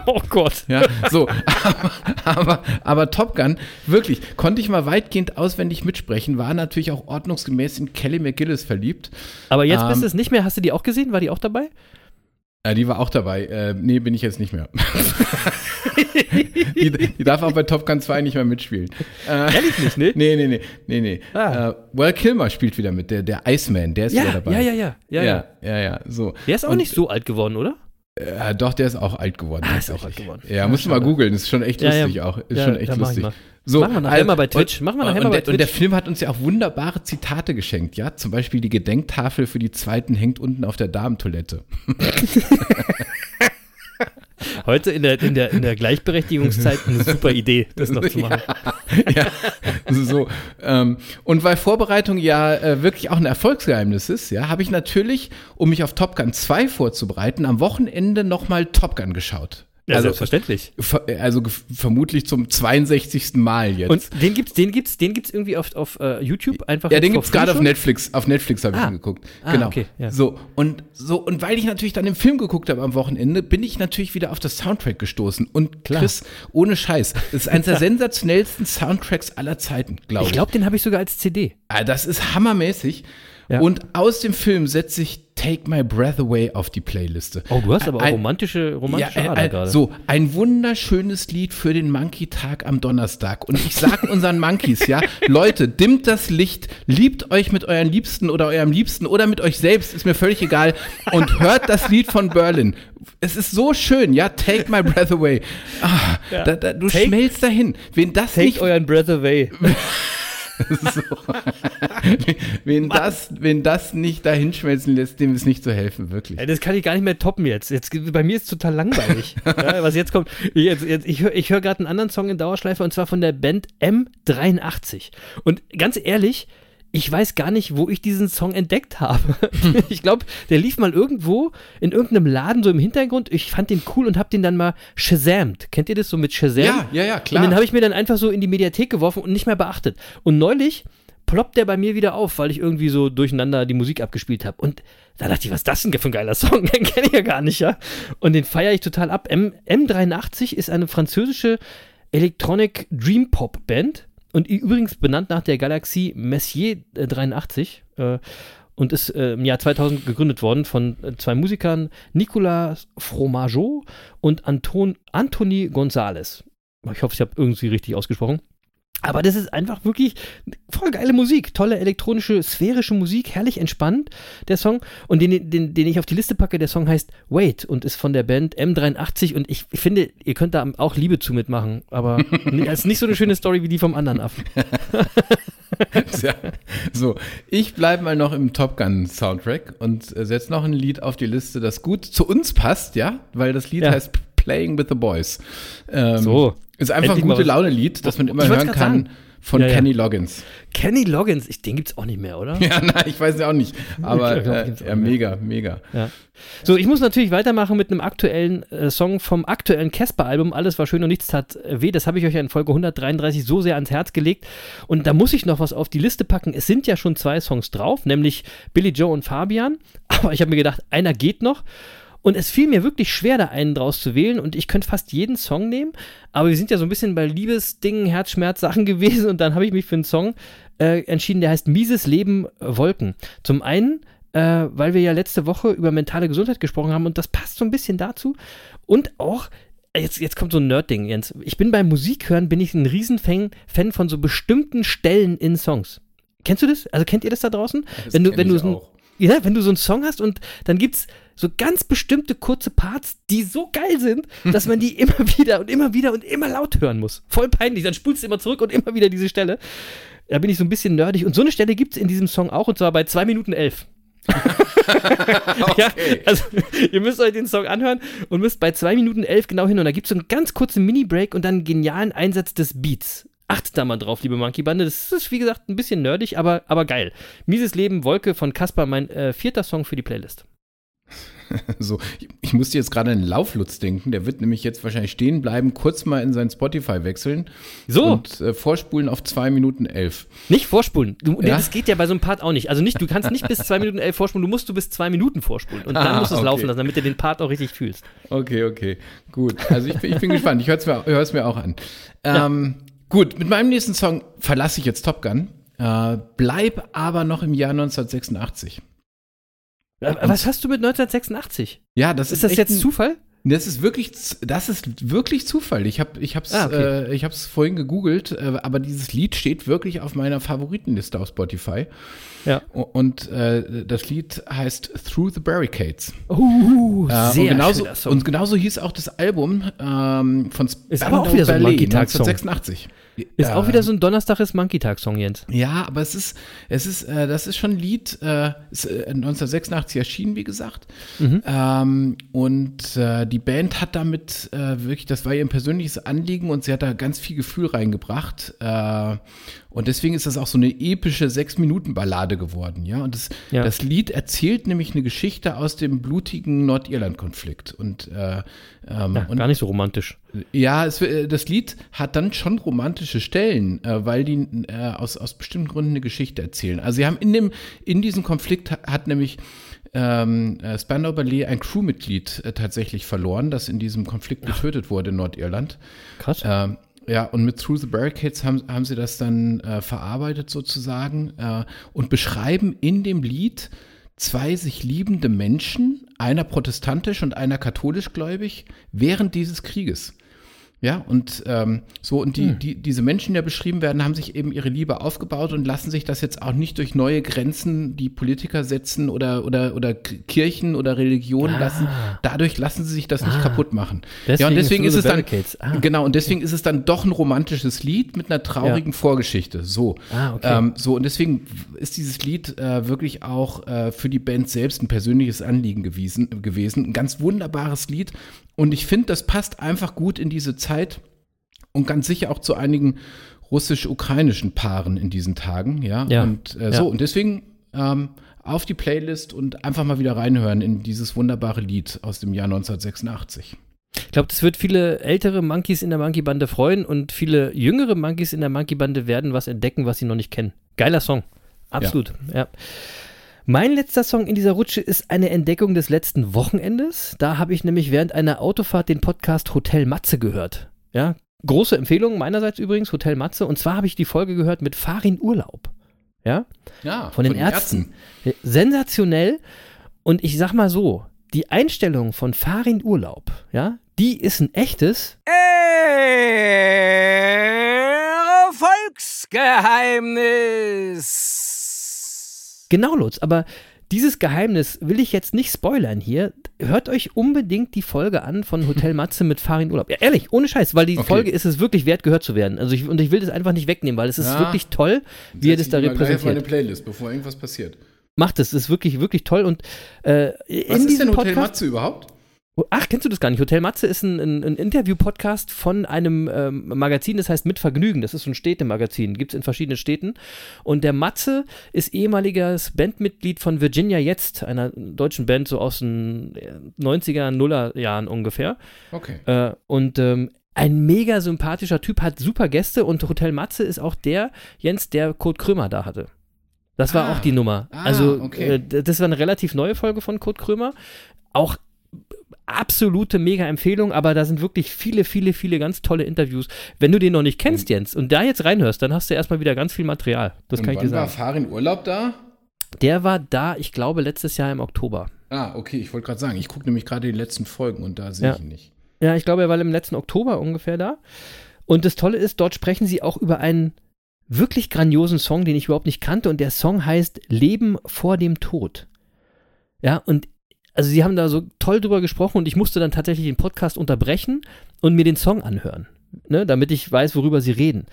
Oh Gott. ja, so, aber, aber, aber Top Gun, wirklich, konnte ich mal weitgehend auswendig mitsprechen, war natürlich auch ordnungsgemäß in Kelly McGillis verliebt. Aber jetzt bist Ähm, du es nicht mehr. Hast du die auch gesehen? War die auch dabei? Äh, die war auch dabei. Äh, nee, bin ich jetzt nicht mehr. die, die darf auch bei Top Gun 2 nicht mehr mitspielen. Äh, Ehrlich nicht, ne? nee, nee, nee, nee, nee. Ah. Äh, Well Kilmer spielt wieder mit, der, der Iceman, der ist wieder Ja, dabei. ja, ja, ja, ja, ja. ja, ja, ja, so. Der ist auch Und, nicht so alt geworden, oder? Äh, doch, der ist auch alt geworden. Ah, ist auch alt geworden. Ja, Ja, musst du mal googeln, ist schon echt Ja, ja. lustig auch. Ist Ja, schon echt lustig. So, Machen wir nachher mal bei Twitch. Machen wir nachher und, mal bei der, und der. Film hat uns ja auch wunderbare Zitate geschenkt, ja. Zum Beispiel die Gedenktafel für die Zweiten hängt unten auf der Damentoilette. Heute in der, in der, in der Gleichberechtigungszeit eine super Idee, das noch zu machen. ja, so. Ähm, und weil Vorbereitung ja äh, wirklich auch ein Erfolgsgeheimnis ist, ja, habe ich natürlich, um mich auf Top Gun 2 vorzubereiten, am Wochenende nochmal Top Gun geschaut. Ja, also, selbstverständlich. ver- also vermutlich zum 62. Mal jetzt. Und den gibt's, den gibt's, den gibt's irgendwie auf, auf äh, YouTube einfach. ja, den gibt's gerade auf? Netflix. Auf Netflix habe ich Ah. ihn geguckt. Ah, genau. okay, ja. So und so und weil ich natürlich dann den Film geguckt habe am Wochenende, bin ich natürlich wieder auf das Soundtrack gestoßen. Und Klar. Chris, ohne Scheiß, das ist eines der sensationellsten Soundtracks aller Zeiten, glaube ich. Ich glaube, den habe ich sogar als CD. Ah, das ist hammermäßig. Ja. Und aus dem Film setze ich Take My Breath Away auf die Playliste. Oh, du hast aber auch Ein- romantische, romantische ja, äh, gerade. so, ein wunderschönes Lied für den Monkey-Tag am Donnerstag. Und ich sag unseren Monkeys, ja, Leute, dimmt das Licht, liebt euch mit euren Liebsten oder eurem Liebsten oder mit euch selbst, ist mir völlig egal. Und hört das Lied von Berlin. Es ist so schön, ja, Take My Breath Away. Ah, da, da, du Take- schmelzt dahin. Wen das Take nicht euren Breath away. Wen das, wen das nicht dahin schmelzen lässt, dem ist nicht zu helfen, wirklich. Das kann ich gar nicht mehr toppen jetzt. jetzt bei mir ist es total langweilig. ja, was jetzt kommt. Jetzt, jetzt, ich höre hör gerade einen anderen Song in Dauerschleife und zwar von der Band M83. Und ganz ehrlich, ich weiß gar nicht, wo ich diesen Song entdeckt habe. ich glaube, der lief mal irgendwo in irgendeinem Laden so im Hintergrund. Ich fand den cool und habe den dann mal shazamt. Kennt ihr das so mit Shazam? Ja, ja, ja, klar. Und den habe ich mir dann einfach so in die Mediathek geworfen und nicht mehr beachtet. Und neulich ploppt der bei mir wieder auf, weil ich irgendwie so durcheinander die Musik abgespielt habe. Und da dachte ich, was ist das denn für ein geiler Song? Den kenne ich ja gar nicht, ja. Und den feiere ich total ab. M M83 ist eine französische Electronic Dream Pop Band. Und übrigens benannt nach der Galaxie Messier äh, 83. Äh, und ist äh, im Jahr 2000 gegründet worden von äh, zwei Musikern, Nicolas Fromageau und Anton, Anthony Gonzalez. Ich hoffe, ich habe irgendwie richtig ausgesprochen. Aber das ist einfach wirklich voll geile Musik. Tolle elektronische, sphärische Musik, herrlich entspannt, der Song. Und den, den, den ich auf die Liste packe, der Song heißt Wait und ist von der Band M83. Und ich finde, ihr könnt da auch Liebe zu mitmachen. Aber es ist nicht so eine schöne Story wie die vom anderen Affen. Tja, so, ich bleibe mal noch im Top Gun Soundtrack und äh, setze noch ein Lied auf die Liste, das gut zu uns passt, ja, weil das Lied Ja. heißt Playing with the Boys. Ähm, So, Ist einfach ein endlich mal gute Laune-Lied, das man immer hören kann. sagen. von Ja, ja. Kenny Loggins. Kenny Loggins, ich, den gibt's auch nicht mehr, oder? Ja, nein, ich weiß ja auch nicht. Aber glaub, äh, auch ja, mega, mega. So, ich muss natürlich weitermachen mit einem aktuellen äh, Song vom aktuellen Casper-Album. Alles war schön und nichts tat äh, weh. Das habe ich euch ja in Folge 133 so sehr ans Herz gelegt. Und da muss ich noch was auf die Liste packen. Es sind ja schon zwei Songs drauf, nämlich Billy Joe und Fabian. Aber ich habe mir gedacht, einer geht noch. Und es fiel mir wirklich schwer, da einen draus zu wählen. Und ich könnte fast jeden Song nehmen. Aber wir sind ja so ein bisschen bei Liebesdingen, Herzschmerz-Sachen gewesen. Und dann habe ich mich für einen Song äh, entschieden, der heißt Mieses Leben äh, Wolken. Zum einen, äh, weil wir ja letzte Woche über mentale Gesundheit gesprochen haben. Und das passt so ein bisschen dazu. Und auch, jetzt, jetzt kommt so ein Nerd-Ding, Jens. Ich bin beim Musikhören, bin ich ein Riesenfan Fan von so bestimmten Stellen in Songs. Kennst du das? Also kennt ihr das da draußen? Das wenn du, wenn du so ein, ja, wenn du so einen Song hast und dann gibt's so ganz bestimmte kurze Parts, die so geil sind, dass man die immer wieder und immer wieder und immer laut hören muss. Voll peinlich. Dann spulst du immer zurück und immer wieder diese Stelle. Da bin ich so ein bisschen nerdig. Und so eine Stelle gibt's in diesem Song auch, und zwar bei 2 Minuten 11. Ja, also ihr müsst euch den Song anhören und müsst bei 2 Minuten 11 genau hin. Und da gibt's so einen ganz kurzen Mini-Break und dann einen genialen Einsatz des Beats. Achtet da mal drauf, liebe Monkey Bande. Das ist, wie gesagt, ein bisschen nerdig, aber, aber geil. Mieses Leben, Wolke von Kasper, mein äh, vierter Song für die Playlist. So, ich, ich musste jetzt gerade an den Lauflutz denken. Der wird nämlich jetzt wahrscheinlich stehen bleiben, kurz mal in sein Spotify wechseln So, und äh, vorspulen auf 2 Minuten 11. nicht vorspulen. Du, nee, Ja? Das geht ja bei so einem Part auch nicht. Also nicht, du kannst nicht bis 2 Minuten 11 vorspulen, du musst du bis 2 Minuten vorspulen. Und dann Ah, musst du es okay. laufen lassen, damit du den Part auch richtig fühlst. Okay, okay, gut. Also ich, bin- ich bin gespannt. Ich höre es mir, hör's mir auch an. Ähm, Gut, mit meinem nächsten Song verlasse ich jetzt Top Gun, äh, bleib aber noch im Jahr 1986. Äh, Was hast du mit 1986? Ja, das Ist ist, das jetzt ein, Zufall? Das ist wirklich, das ist wirklich Zufall. Ich habe, ich habe es, Ah, okay. äh, ich habe es vorhin gegoogelt, äh, aber dieses Lied steht wirklich auf meiner Favoritenliste auf Spotify. Ja. Und äh, das Lied heißt Through the Barricades. Uh, Äh, sehr und, genauso, schöner Song. und genauso hieß auch das Album ähm, von Ist aber auch wieder so ein Monkey Tag Song. 1986. Ist Ja. auch wieder so ein Donnerstag ist Monkey Tag Song, Jens. Ja, aber es ist, es ist, äh, das ist schon ein Lied, äh, ist, äh, 1986 erschienen, wie gesagt. Ähm, und äh, die Band hat damit äh, wirklich, das war ihr persönliches Anliegen und sie hat da ganz viel Gefühl reingebracht. Und deswegen ist das auch so eine epische Sechs-Minuten-Ballade geworden, ja. Und das, Ja. das Lied erzählt nämlich eine Geschichte aus dem blutigen Nordirland-Konflikt. Und, äh, ähm, Ja, und gar nicht so romantisch. ja, es, äh, das Lied hat dann schon romantische Stellen, äh, weil die äh, aus, aus bestimmten Gründen eine Geschichte erzählen. Also sie haben in dem in diesem Konflikt ha- hat nämlich ähm, äh, Spandau Ballet ein Crewmitglied äh, tatsächlich verloren, das in diesem Konflikt getötet wurde in Nordirland. Krass. Ähm, ja, und mit Through the Barricades haben, haben sie das dann äh, verarbeitet sozusagen äh, und beschreiben in dem Lied zwei sich liebende Menschen, einer protestantisch und einer katholisch gläubig, während dieses Krieges. Ja, und ähm, so, und die, die, diese Menschen, die da beschrieben werden, haben sich eben ihre Liebe aufgebaut und lassen sich das jetzt auch nicht durch neue Grenzen, die Politiker setzen oder, oder, oder Kirchen oder Religionen lassen. Dadurch lassen sie sich das nicht kaputt machen. ja, Deswegen und deswegen ist es dann. Ah. genau, und deswegen ist es dann doch ein romantisches Lied mit einer traurigen Vorgeschichte. So. Ah, okay. Ähm, so, und deswegen ist dieses Lied äh, wirklich auch äh, für die Band selbst ein persönliches Anliegen gewesen. gewesen. Ein ganz wunderbares Lied. Und ich finde, das passt einfach gut in diese Zeit und ganz sicher auch zu einigen russisch-ukrainischen Paaren in diesen Tagen. Ja, Ja. und äh, Ja. so, und deswegen ähm, auf die Playlist und einfach mal wieder reinhören in dieses wunderbare Lied aus dem Jahr 1986. Ich glaube, das wird viele ältere Monkeys in der Monkey-Bande freuen und viele jüngere Monkeys in der Monkey-Bande werden was entdecken, was sie noch nicht kennen. Geiler Song. Absolut, ja. Mein letzter Song in dieser Rutsche ist eine Entdeckung des letzten Wochenendes. Da habe ich nämlich während einer Autofahrt den Podcast Hotel Matze gehört. Ja, große Empfehlung meinerseits übrigens, Hotel Matze. Und zwar habe ich die Folge gehört mit Farin Urlaub. Ja, Ja, von den Ärzten. Sensationell. Und ich sag mal so, die Einstellung von Farin Urlaub, ja, die ist ein echtes. Volksgeheimnis. Genau, Lutz, aber dieses Geheimnis will ich jetzt nicht spoilern hier. Hört euch unbedingt die Folge an von Hotel Matze mit Farin Urlaub. Ja, ehrlich, ohne Scheiß, weil die Okay. Folge ist es wirklich wert, gehört zu werden. Also ich, und ich will das einfach nicht wegnehmen, weil es ist Ja. wirklich toll, wie er das da Setz dich mal gleich auf meine repräsentiert. Playlist, bevor irgendwas passiert. Macht es, es ist wirklich, wirklich toll. Und äh, Was in ist diesem denn Hotel Podcast. Matze überhaupt? Ach, kennst du das gar nicht? Hotel Matze ist ein, ein, ein Interview-Podcast von einem ähm, Magazin, das heißt Mit Vergnügen. Das ist so ein Städtemagazin, gibt es in verschiedenen Städten. Und der Matze ist ehemaliges Bandmitglied von Virginia Jetzt, einer deutschen Band so aus den 90er, Nuller Jahren ungefähr. Okay. Äh, und ähm, ein mega sympathischer Typ, hat super Gäste und Hotel Matze ist auch der, Jens, der Kurt Krömer da hatte. Das war Ah. auch die Nummer. Ah, also, okay. äh, das war eine relativ neue Folge von Kurt Krömer. Auch absolute Mega-Empfehlung, aber da sind wirklich viele, viele, viele ganz tolle Interviews. Wenn du den noch nicht kennst, Jens, und da jetzt reinhörst, dann hast du erstmal wieder ganz viel Material. Das Und kann ich dir wann war sagen. Farin Urlaub da? Der war da, ich glaube, letztes Jahr im Oktober. Ah, okay, ich wollte gerade sagen, ich gucke nämlich gerade die letzten Folgen und da sehe Ja. ich ihn nicht. Ja, ich glaube, er war im letzten Oktober ungefähr da. Und das Tolle ist, dort sprechen sie auch über einen wirklich grandiosen Song, den ich überhaupt nicht kannte. Und der Song heißt Leben vor dem Tod. Ja, und also sie haben da so toll drüber gesprochen und ich musste dann tatsächlich den Podcast unterbrechen und mir den Song anhören, ne, damit ich weiß, worüber sie reden.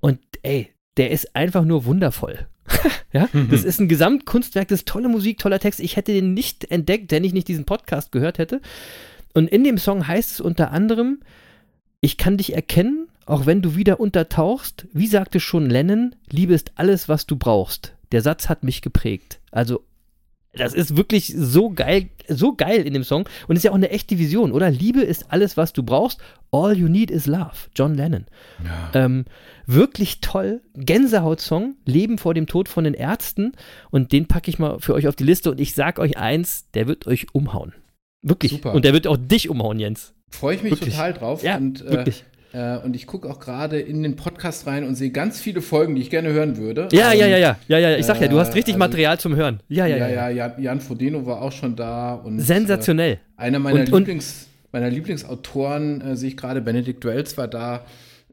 Und ey, der ist einfach nur wundervoll. ja, das ist ein Gesamtkunstwerk, das ist tolle Musik, toller Text. Ich hätte den nicht entdeckt, wenn ich nicht diesen Podcast gehört hätte. Und in dem Song heißt es unter anderem, ich kann dich erkennen, auch wenn du wieder untertauchst. Wie sagte schon Lennon, Liebe ist alles, was du brauchst. Der Satz hat mich geprägt. Also, das ist wirklich so geil, so geil in dem Song. Und ist ja auch eine echte Vision, oder? Liebe ist alles, was du brauchst. All you need is love. John Lennon. Ähm, wirklich toll. Gänsehaut-Song. Leben vor dem Tod von den Ärzten. Und den packe ich mal für euch auf die Liste. Und ich sag euch eins, der wird euch umhauen. Wirklich. Super. Und der wird auch dich umhauen, Jens. Freue ich mich Wirklich. total drauf. Ja, und, äh, wirklich. Äh, und ich gucke auch gerade in den Podcast rein und sehe ganz viele Folgen, die ich gerne hören würde. Ja, Ähm, ja, ja, ja, ja, ja. Ich sag ja, du hast äh, richtig also- Material zum Hören. Ja, ja, Ja, ja. ja, Jan, Frodeno war auch schon da. Und, Sensationell. Äh, einer meiner, Und- und- Lieblings, meiner Lieblingsautoren sehe ich gerade, Benedikt Wells war da.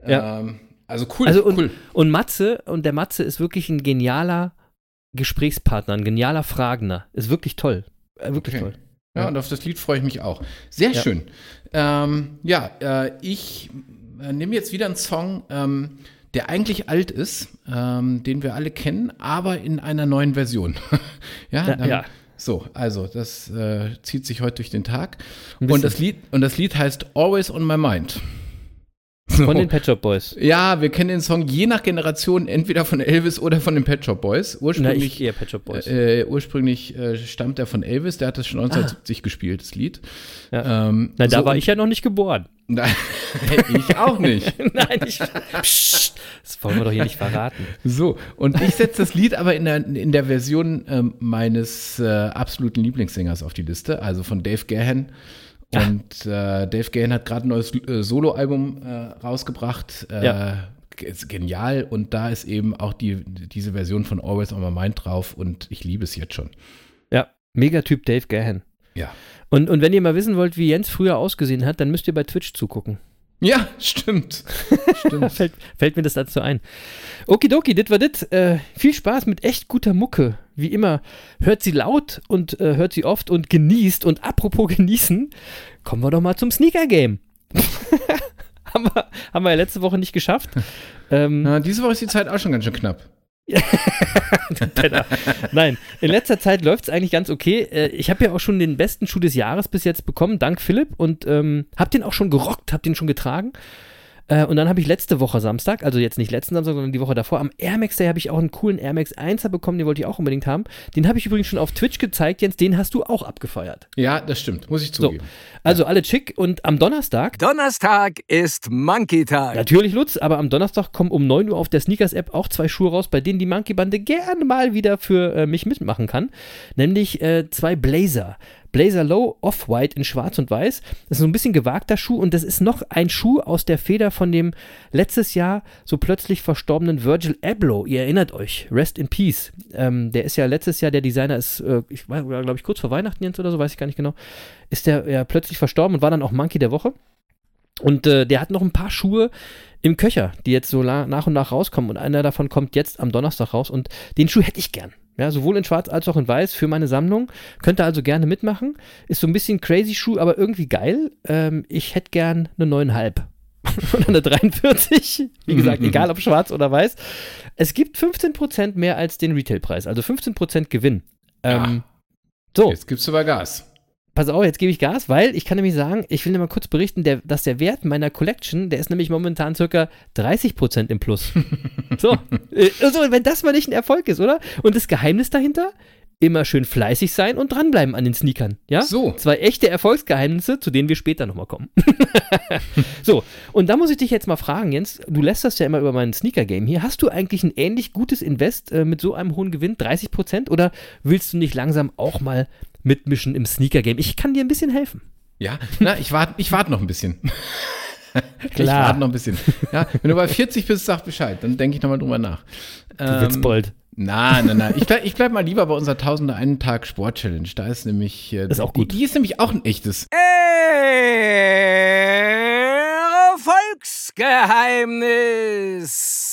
Ja. Ähm, also cool, Also und, cool. und Matze, und der Matze ist wirklich ein genialer Gesprächspartner, ein genialer Fragender. Ist wirklich toll. Wirklich Okay. toll. Ja, Ja. und auf das Lied freue ich mich auch. Sehr Ja. schön. Ähm, ja, äh, ich äh, nehme jetzt wieder einen Song, ähm, der eigentlich alt ist, ähm, den wir alle kennen, aber in einer neuen Version. ja, Ja, dann, ja. So, also das äh, zieht sich heute durch den Tag. Und das. Lied, und das Lied heißt Always on My Mind. So. Von den Pet Shop Boys. ja, wir kennen den Song je nach Generation entweder von Elvis oder von den Pet Shop Boys. Na, Ursprünglich ich eher Pet Shop Boys. äh, ursprünglich äh, stammt er von Elvis, der hat das schon 1970 gespielt, das Lied. Ah. Ja. Ähm, Na, da so, war ich ja noch nicht geboren. Nein, ich auch nicht. Nein, ich. Psst, das wollen wir doch hier nicht verraten. So, und ich setze das Lied aber in der, in der Version ähm, meines äh, absoluten Lieblingssängers auf die Liste, also von Dave Gahan. Und äh, Dave Gahan hat gerade ein neues äh, Soloalbum äh, rausgebracht. Äh, Ja. Genial. Und da ist eben auch die, diese Version von Always on My Mind drauf. Und ich liebe es jetzt schon. Ja, Megatyp Dave Gahan. Ja. Und, und wenn ihr mal wissen wollt, wie Jens früher ausgesehen hat, dann müsst ihr bei Twitch zugucken. Ja, stimmt. Da fällt, fällt mir das dazu ein. Okidoki, dit war dit. Äh, viel Spaß mit echt guter Mucke. Wie immer, hört sie laut und äh, hört sie oft und genießt. Und apropos genießen, kommen wir doch mal zum Sneaker-Game. haben, wir, haben wir ja letzte Woche nicht geschafft. Ähm, Na, diese Woche ist die Zeit auch schon ganz schön knapp. Nein, in letzter Zeit läuft es eigentlich ganz okay. Äh, Ich habe ja auch schon den besten Schuh des Jahres bis jetzt bekommen, dank Philipp. Und ähm, habe den auch schon gerockt, habe den schon getragen. Äh, und dann habe ich letzte Woche Samstag, also jetzt nicht letzten Samstag, sondern die Woche davor, am Air Max Day habe ich auch einen coolen Air Max 1er bekommen, den wollte ich auch unbedingt haben. Den habe ich übrigens schon auf Twitch gezeigt, Jens, den hast du auch abgefeiert. Ja, das stimmt. Muss ich So, zugeben. also alle chick und am Donnerstag Donnerstag ist Monkey Tag. Natürlich Lutz, aber am Donnerstag kommen um 9 Uhr auf der Sneakers-App auch zwei Schuhe raus, bei denen die Monkey-Bande gerne mal wieder für äh, mich mitmachen kann. Nämlich äh, zwei Blazer. Blazer Low Off-White in schwarz und weiß. Das ist so ein bisschen gewagter Schuh und das ist noch ein Schuh aus der Feder von dem letztes Jahr so plötzlich verstorbenen Virgil Abloh. Ihr erinnert euch. Rest in Peace. Ähm, der ist ja letztes Jahr, der Designer ist, äh, ich war, glaube ich, kurz vor Weihnachten jetzt oder so, weiß ich gar nicht genau, ist der ja plötzlich verstorben und war dann auch Monkey der Woche. Und äh, der hat noch ein paar Schuhe im Köcher, die jetzt so nach und nach rauskommen. Und einer davon kommt jetzt am Donnerstag raus. Und den Schuh hätte ich gern. Ja, sowohl in schwarz als auch in weiß für meine Sammlung. Könnt ihr also gerne mitmachen. Ist so ein bisschen crazy Schuh, aber irgendwie geil. Ähm, ich hätte gern eine 9,5. oder eine 43. Wie gesagt, egal ob schwarz oder weiß. Es gibt 15% mehr als den Retailpreis. Also 15% Gewinn. Ähm, so, Jetzt gibst du aber Gas. Pass auf, jetzt gebe ich Gas, weil ich kann nämlich sagen, ich will dir mal kurz berichten, der, dass der Wert meiner Collection, der ist nämlich momentan circa 30% im Plus. so, also wenn das mal nicht ein Erfolg ist, oder? Und das Geheimnis dahinter? Immer schön fleißig sein und dranbleiben an den Sneakern. Ja? So. Zwei echte Erfolgsgeheimnisse, zu denen wir später nochmal kommen. so, und da muss ich dich jetzt mal fragen, Jens, du lässt das ja immer über mein Sneaker-Game hier. Hast du eigentlich ein ähnlich gutes Invest äh, mit so einem hohen Gewinn, 30%, oder willst du nicht langsam auch mal mitmischen im Sneaker-Game? Ich kann dir ein bisschen helfen. Ja, na, ich warte ich wart noch ein bisschen. Ich Klar. warte noch ein bisschen. Ja, wenn du bei 40 bist, sag Bescheid, dann denke ich nochmal drüber nach. Du Witzbold. Nein, nein, nein. Ich bleib, ich bleib mal lieber bei unserer 1000 einen Tag Sport Challenge. Da ist nämlich. äh, Ist auch gut. Die, die ist nämlich auch ein echtes. Erfolgsgeheimnis.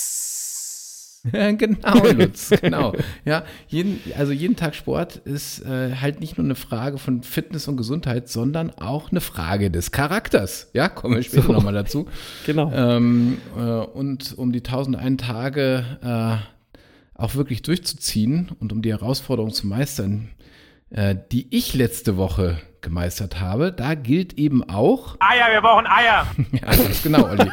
Genau, Lutz, genau. Ja, jeden, also jeden Tag Sport ist äh, halt nicht nur eine Frage von Fitness und Gesundheit, sondern auch eine Frage des Charakters. Ja, kommen wir später So. nochmal dazu. Genau. Ähm, äh, und um die 1001 Tage äh, auch wirklich durchzuziehen und um die Herausforderung zu meistern, äh, die ich letzte Woche gemeistert habe, da gilt eben auch, Eier, wir brauchen Eier. ja, ganz genau, Olli,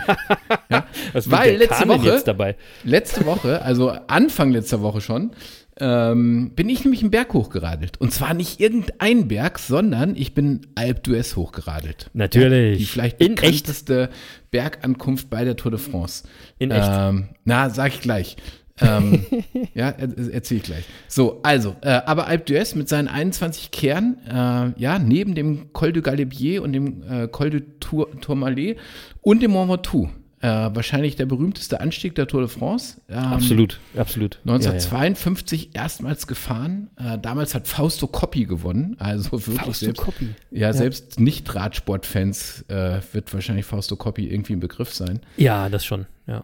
Was weil letzte Woche- jetzt dabei? letzte Woche, also Anfang letzter Woche schon, ähm, bin ich nämlich einen Berg hochgeradelt. Und zwar nicht irgendein Berg, sondern ich bin Alpe d'Huez hochgeradelt. Natürlich. Die vielleicht In echt? bekannteste Bergankunft bei der Tour de France. In echt. Ähm, na, sag ich gleich. Ähm, ja, er, erzähl ich gleich. So, also, äh, aber Alpe d'Huez mit seinen 21 Kernen, äh, ja, neben dem Col du Galibier und dem äh, Col du Tour, Tourmalet und dem Mont Ventoux. Äh, wahrscheinlich der berühmteste Anstieg der Tour de France. Ähm, Absolut, absolut. Ja, ja. 1952 erstmals gefahren. Äh, damals hat Fausto Coppi gewonnen. Also wirklich Fausto selbst, Coppi. Ja, selbst Nicht-Radsportfans äh, wird wahrscheinlich Fausto Coppi irgendwie ein Begriff sein. Ja, das schon, ja.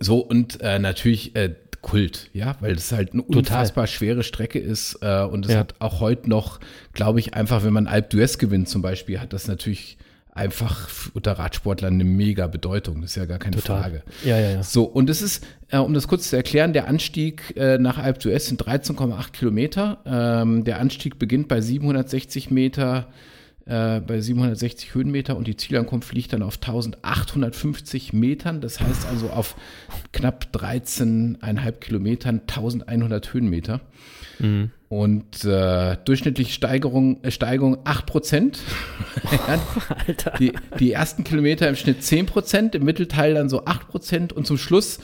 So, und äh, natürlich äh, Kult, ja, weil das halt eine unfassbar schwere Strecke ist äh, und es Ja. hat auch heute noch, glaube ich, einfach, wenn man Alpe d'Huez gewinnt zum Beispiel, hat das natürlich einfach unter Radsportlern eine mega Bedeutung. Das ist ja gar keine Total. Frage. Ja, ja, ja. So, und es ist, äh, um das kurz zu erklären, der Anstieg äh, nach Alpe d'Huez sind 13,8 Kilometer. Ähm, der Anstieg beginnt bei 760 Meter, äh, bei 760 Höhenmeter und die Zielankunft liegt dann auf 1850 Metern. Das heißt also auf knapp 13,5 Kilometern 1100 Höhenmeter. Und äh, durchschnittliche Steigerung, äh, Steigung 8 Prozent. Alter. die, die ersten Kilometer im Schnitt 10 Prozent, im Mittelteil dann so 8 Prozent und zum Schluss,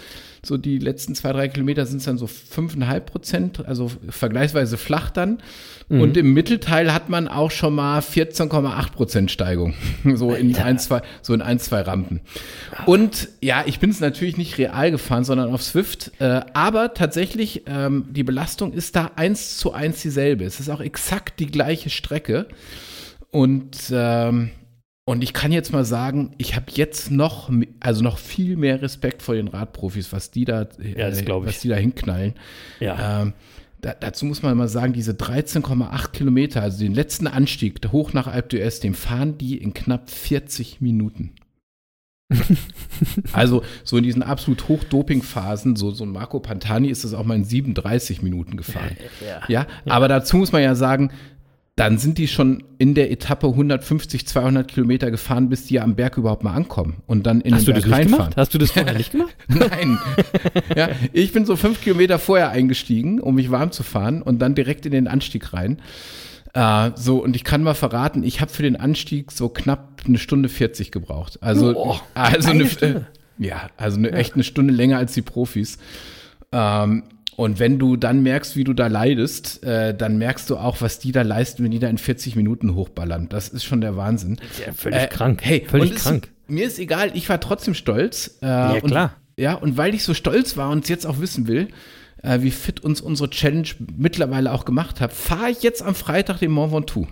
so die letzten zwei, drei Kilometer sind es dann so 5,5 Prozent, also vergleichsweise flach dann. Und im Mittelteil hat man auch schon mal 14,8 Prozent Steigung. So in ein, zwei, so in ein, zwei Rampen. Und ja, ich bin es natürlich nicht real gefahren, sondern auf Swift. Äh, aber tatsächlich, ähm, die Belastung ist da eins zu eins dieselbe. Es ist auch exakt die gleiche Strecke. Und ähm, und ich kann jetzt mal sagen, ich habe jetzt noch, also noch viel mehr Respekt vor den Radprofis, was die da, äh, Ja, ich. was die da hinknallen. Ja. Ähm, da, dazu muss man mal sagen, diese 13,8 Kilometer, also den letzten Anstieg hoch nach Alpe d'Huez, den fahren die in knapp 40 Minuten. also so in diesen absolut Hochdoping-Phasen, so, so ein Marco Pantani ist das auch mal in 37 Minuten gefahren. Ja, aber dazu muss man ja sagen, dann sind die schon in der Etappe 150, 200 Kilometer gefahren, bis die ja am Berg überhaupt mal ankommen und dann in Hast du den das Berg nicht reinfahren. gemacht? Hast du das vorher nicht gemacht? Nein. ja, ich bin so fünf Kilometer vorher eingestiegen, um mich warm zu fahren und dann direkt in den Anstieg rein. Äh, so, und ich kann mal verraten, ich habe für den Anstieg so knapp eine Stunde 40 gebraucht. Also, Oh, also eine eine, Stunde. Ja, also eine, echt eine Stunde länger als die Profis. Ähm, und wenn du dann merkst, wie du da leidest, äh, dann merkst du auch, was die da leisten, wenn die da in 40 Minuten hochballern. Das ist schon der Wahnsinn. Ja, völlig Äh, krank. Hey, völlig es- krank. Mir ist egal, ich war trotzdem stolz. Äh, Ja, und, klar. Ja, und weil ich so stolz war und jetzt auch wissen will, äh, wie fit uns unsere Challenge mittlerweile auch gemacht hat, fahre ich jetzt am Freitag den Mont Ventoux.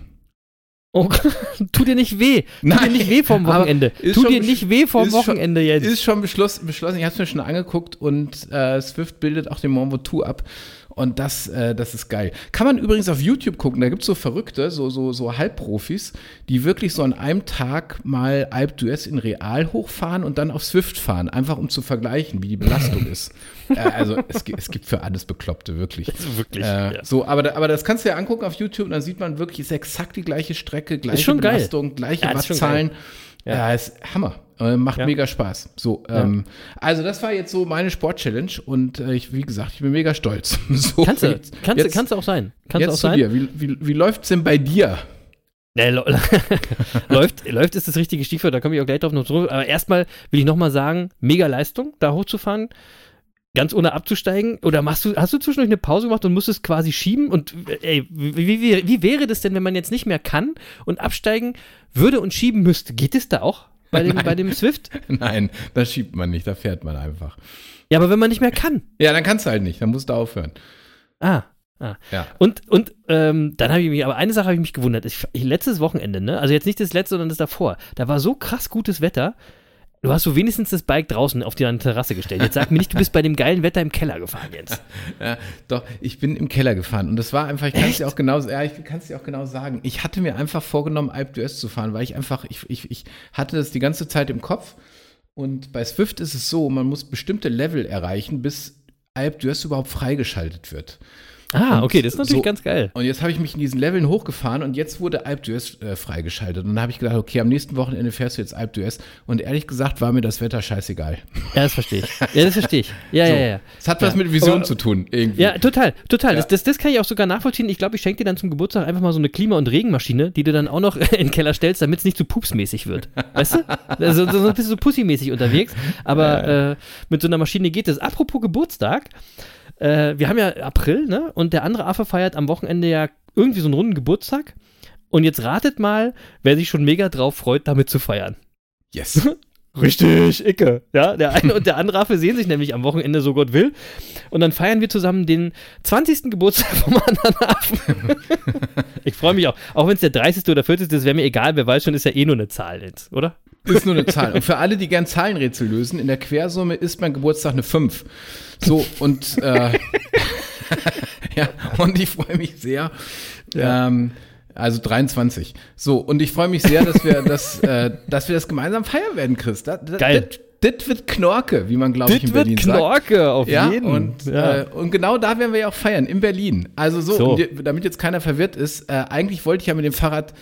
Oh, tu dir nicht weh. Tu Nein, dir nicht weh aber Wochenende. Tu dir nicht weh vorm ist schon- Wochenende jetzt. Ist schon beschlossen, beschlossen ich habe es mir schon angeguckt und äh, Swift bildet auch den Mont Ventoux ab. Und das, äh, das ist geil. Kann man übrigens auf YouTube gucken, da gibt es so Verrückte, so, so, so Halbprofis, die wirklich so an einem Tag mal Alp d'Huez in Real hochfahren und dann auf Swift fahren, einfach um zu vergleichen, wie die Belastung ist. Äh, also es, es gibt für alles Bekloppte, wirklich. wirklich, Äh, ja. So, aber, aber das kannst du ja angucken auf YouTube und dann sieht man wirklich, ist exakt die gleiche Strecke, gleiche schon geil. Belastung, gleiche Ja, Wattzahlen. geil. Ja, ist Hammer. Äh, macht Ja. mega Spaß. So, ähm, also das war jetzt so meine Sport-Challenge und äh, ich, wie gesagt, ich bin mega stolz. So, Kannst du, jetzt- kannst, jetzt, kannst du auch sein. Kannst du jetzt auch sein. dir. Wie, wie, wie läuft's denn bei dir? Nee, läuft, läuft ist das richtige Stichwort, da komme ich auch gleich drauf noch zurück. Aber erstmal will ich nochmal sagen, mega Leistung, da hochzufahren, ganz ohne abzusteigen. Oder machst du, hast du zwischendurch eine Pause gemacht und musstest quasi schieben? Und äh, ey, wie, wie, wie wäre das denn, wenn man jetzt nicht mehr kann und absteigen würde und schieben müsste? Geht es da auch bei dem, bei dem Swift? Nein, da schiebt man nicht, da fährt man einfach. Ja, aber wenn man nicht mehr kann. Ja, dann kannst du halt nicht, dann musst du aufhören. Ah. Ah. Ja. Und, und ähm, dann habe ich mich, aber eine Sache habe ich mich gewundert. Ich, ich, letztes Wochenende, ne? Also jetzt nicht das letzte, sondern das davor. Da war so krass gutes Wetter. Du hast so wenigstens das Bike draußen auf die Terrasse gestellt. Jetzt sag mir nicht, du bist bei dem geilen Wetter im Keller gefahren, Jens. Ja, doch, ich bin im Keller gefahren und das war einfach, ich kann es dir auch genau, ja, ich kann es dir auch genau sagen. Ich hatte mir einfach vorgenommen, Alp d'Huez zu fahren, weil ich einfach, ich, ich, ich hatte das die ganze Zeit im Kopf und bei Swift ist es so, man muss bestimmte Level erreichen, bis Alp d'Huez überhaupt freigeschaltet wird. Ah, Und okay, das ist natürlich so- ganz geil. Und jetzt habe ich mich in diesen Leveln hochgefahren und jetzt wurde Alp d'Huez äh, freigeschaltet. Und dann habe ich gedacht, okay, am nächsten Wochenende fährst du jetzt Alp d'Huez. Und ehrlich gesagt war mir das Wetter scheißegal. Ja, das verstehe ich. Ja, das verstehe ich. Ja, So. ja, ja. Es hat was Ja. mit Vision zu tun, irgendwie. Ja, total, total. Ja. Das, das, das kann ich auch sogar nachvollziehen. Ich glaube, ich schenke dir dann zum Geburtstag einfach mal so eine Klima- und Regenmaschine, die du dann auch noch in den Keller stellst, damit es nicht zu pupsmäßig wird. Weißt du? Also, so, so ein bisschen so pussymäßig unterwegs. Aber äh, mit so einer Maschine geht es. Apropos Geburtstag. Äh, wir haben ja April, ne? Und der andere Affe feiert am Wochenende ja irgendwie so einen runden Geburtstag. Und jetzt ratet mal, wer sich schon mega drauf freut, damit zu feiern. Yes. Richtig, Icke. Ja, der eine und der andere Affe sehen sich nämlich am Wochenende, so Gott will. Und dann feiern wir zusammen den 20. Geburtstag vom anderen Affen. ich freue mich auch. Auch wenn es der 30. oder 40. ist, wäre mir egal. Wer weiß schon, ist ja eh nur eine Zahl jetzt, oder? Ist nur eine Zahl. Und für alle, die gern Zahlenrätsel lösen, in der Quersumme ist mein Geburtstag eine 5. So, und, äh, ja, und ich freue mich sehr. Ähm, also 23. So, und ich freue mich sehr, dass wir das, äh, dass wir das gemeinsam feiern werden, Chris. Das, das, Geil. Das wird Knorke, wie man, glaube ich, in Berlin sagt. Knorke, auf Ja, jeden. und, ja. Äh, und genau da werden wir ja auch feiern, in Berlin. Also so, So. damit jetzt keiner verwirrt ist, äh, eigentlich wollte ich ja mit dem Fahrrad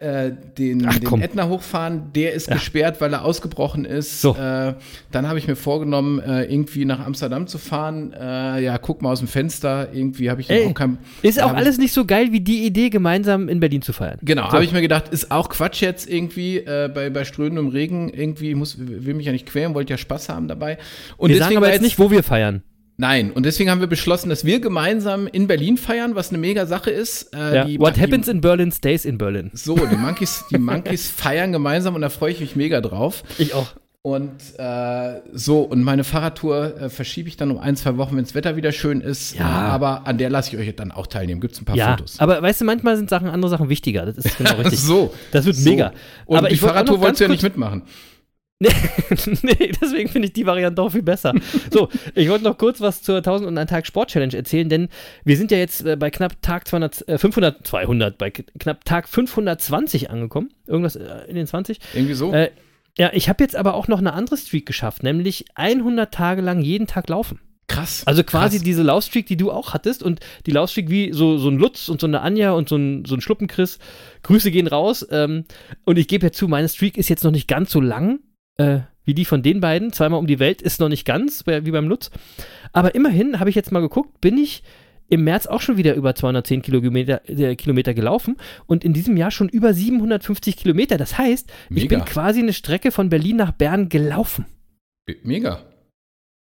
äh, den, Ach, den. Ätna hochfahren, der ist gesperrt, weil er ausgebrochen ist. So. Äh, dann habe ich mir vorgenommen, äh, irgendwie nach Amsterdam zu fahren. Äh, ja, guck mal aus dem Fenster, irgendwie habe ich Ey, auch kein. ist auch alles nicht so geil wie die Idee, gemeinsam in Berlin zu feiern. Genau, So. habe ich mir gedacht, ist auch Quatsch jetzt irgendwie äh, bei, bei strömendem Regen. Irgendwie muss, will mich ja nicht quälen, wollte ja Spaß haben dabei. Und wir sagen deswegen aber war jetzt nicht, wo wir feiern. Nein, und deswegen haben wir beschlossen, dass wir gemeinsam in Berlin feiern, was eine mega Sache ist. Äh, Ja. What happens in Berlin stays in Berlin. So, die Monkeys, die Monkeys feiern gemeinsam und da freue ich mich mega drauf. Ich auch. Und äh, so, und meine Fahrradtour äh, verschiebe ich dann um ein, zwei Wochen, wenn das Wetter wieder schön ist. Ja. Aber an der lasse ich euch dann auch teilnehmen. Gibt es ein paar Ja, Fotos. aber weißt du, manchmal sind Sachen, andere Sachen wichtiger. Das ist genau richtig. so. Das wird so. mega. Und aber die Fahrradtour wolltest du ja nicht mitmachen. nee, deswegen finde ich die Variante auch viel besser. So, ich wollte noch kurz was zur 1001 Tag Sport Challenge erzählen, denn wir sind ja jetzt äh, bei knapp Tag 200, äh, 500, 200, bei knapp Tag 520 angekommen. Irgendwas äh, in den 20. Irgendwie so. Äh, ja, ich habe jetzt aber auch noch eine andere Streak geschafft, nämlich 100 Tage lang jeden Tag laufen. Krass. Also quasi Krass. diese Laufstreak, die du auch hattest und die Laufstreak wie so, so ein Lutz und so eine Anja und so ein, so ein Schluppenchris. Grüße gehen raus. Ähm, und ich gebe ja zu, meine Streak ist jetzt noch nicht ganz so lang äh, wie die von den beiden. Zweimal um die Welt ist noch nicht ganz, wie beim Lutz. Aber immerhin habe ich jetzt mal geguckt, bin ich im März auch schon wieder über 210 Kilometer, äh, Kilometer gelaufen und in diesem Jahr schon über 750 Kilometer. Das heißt, ich Mega. bin quasi eine Strecke von Berlin nach Bern gelaufen. Mega.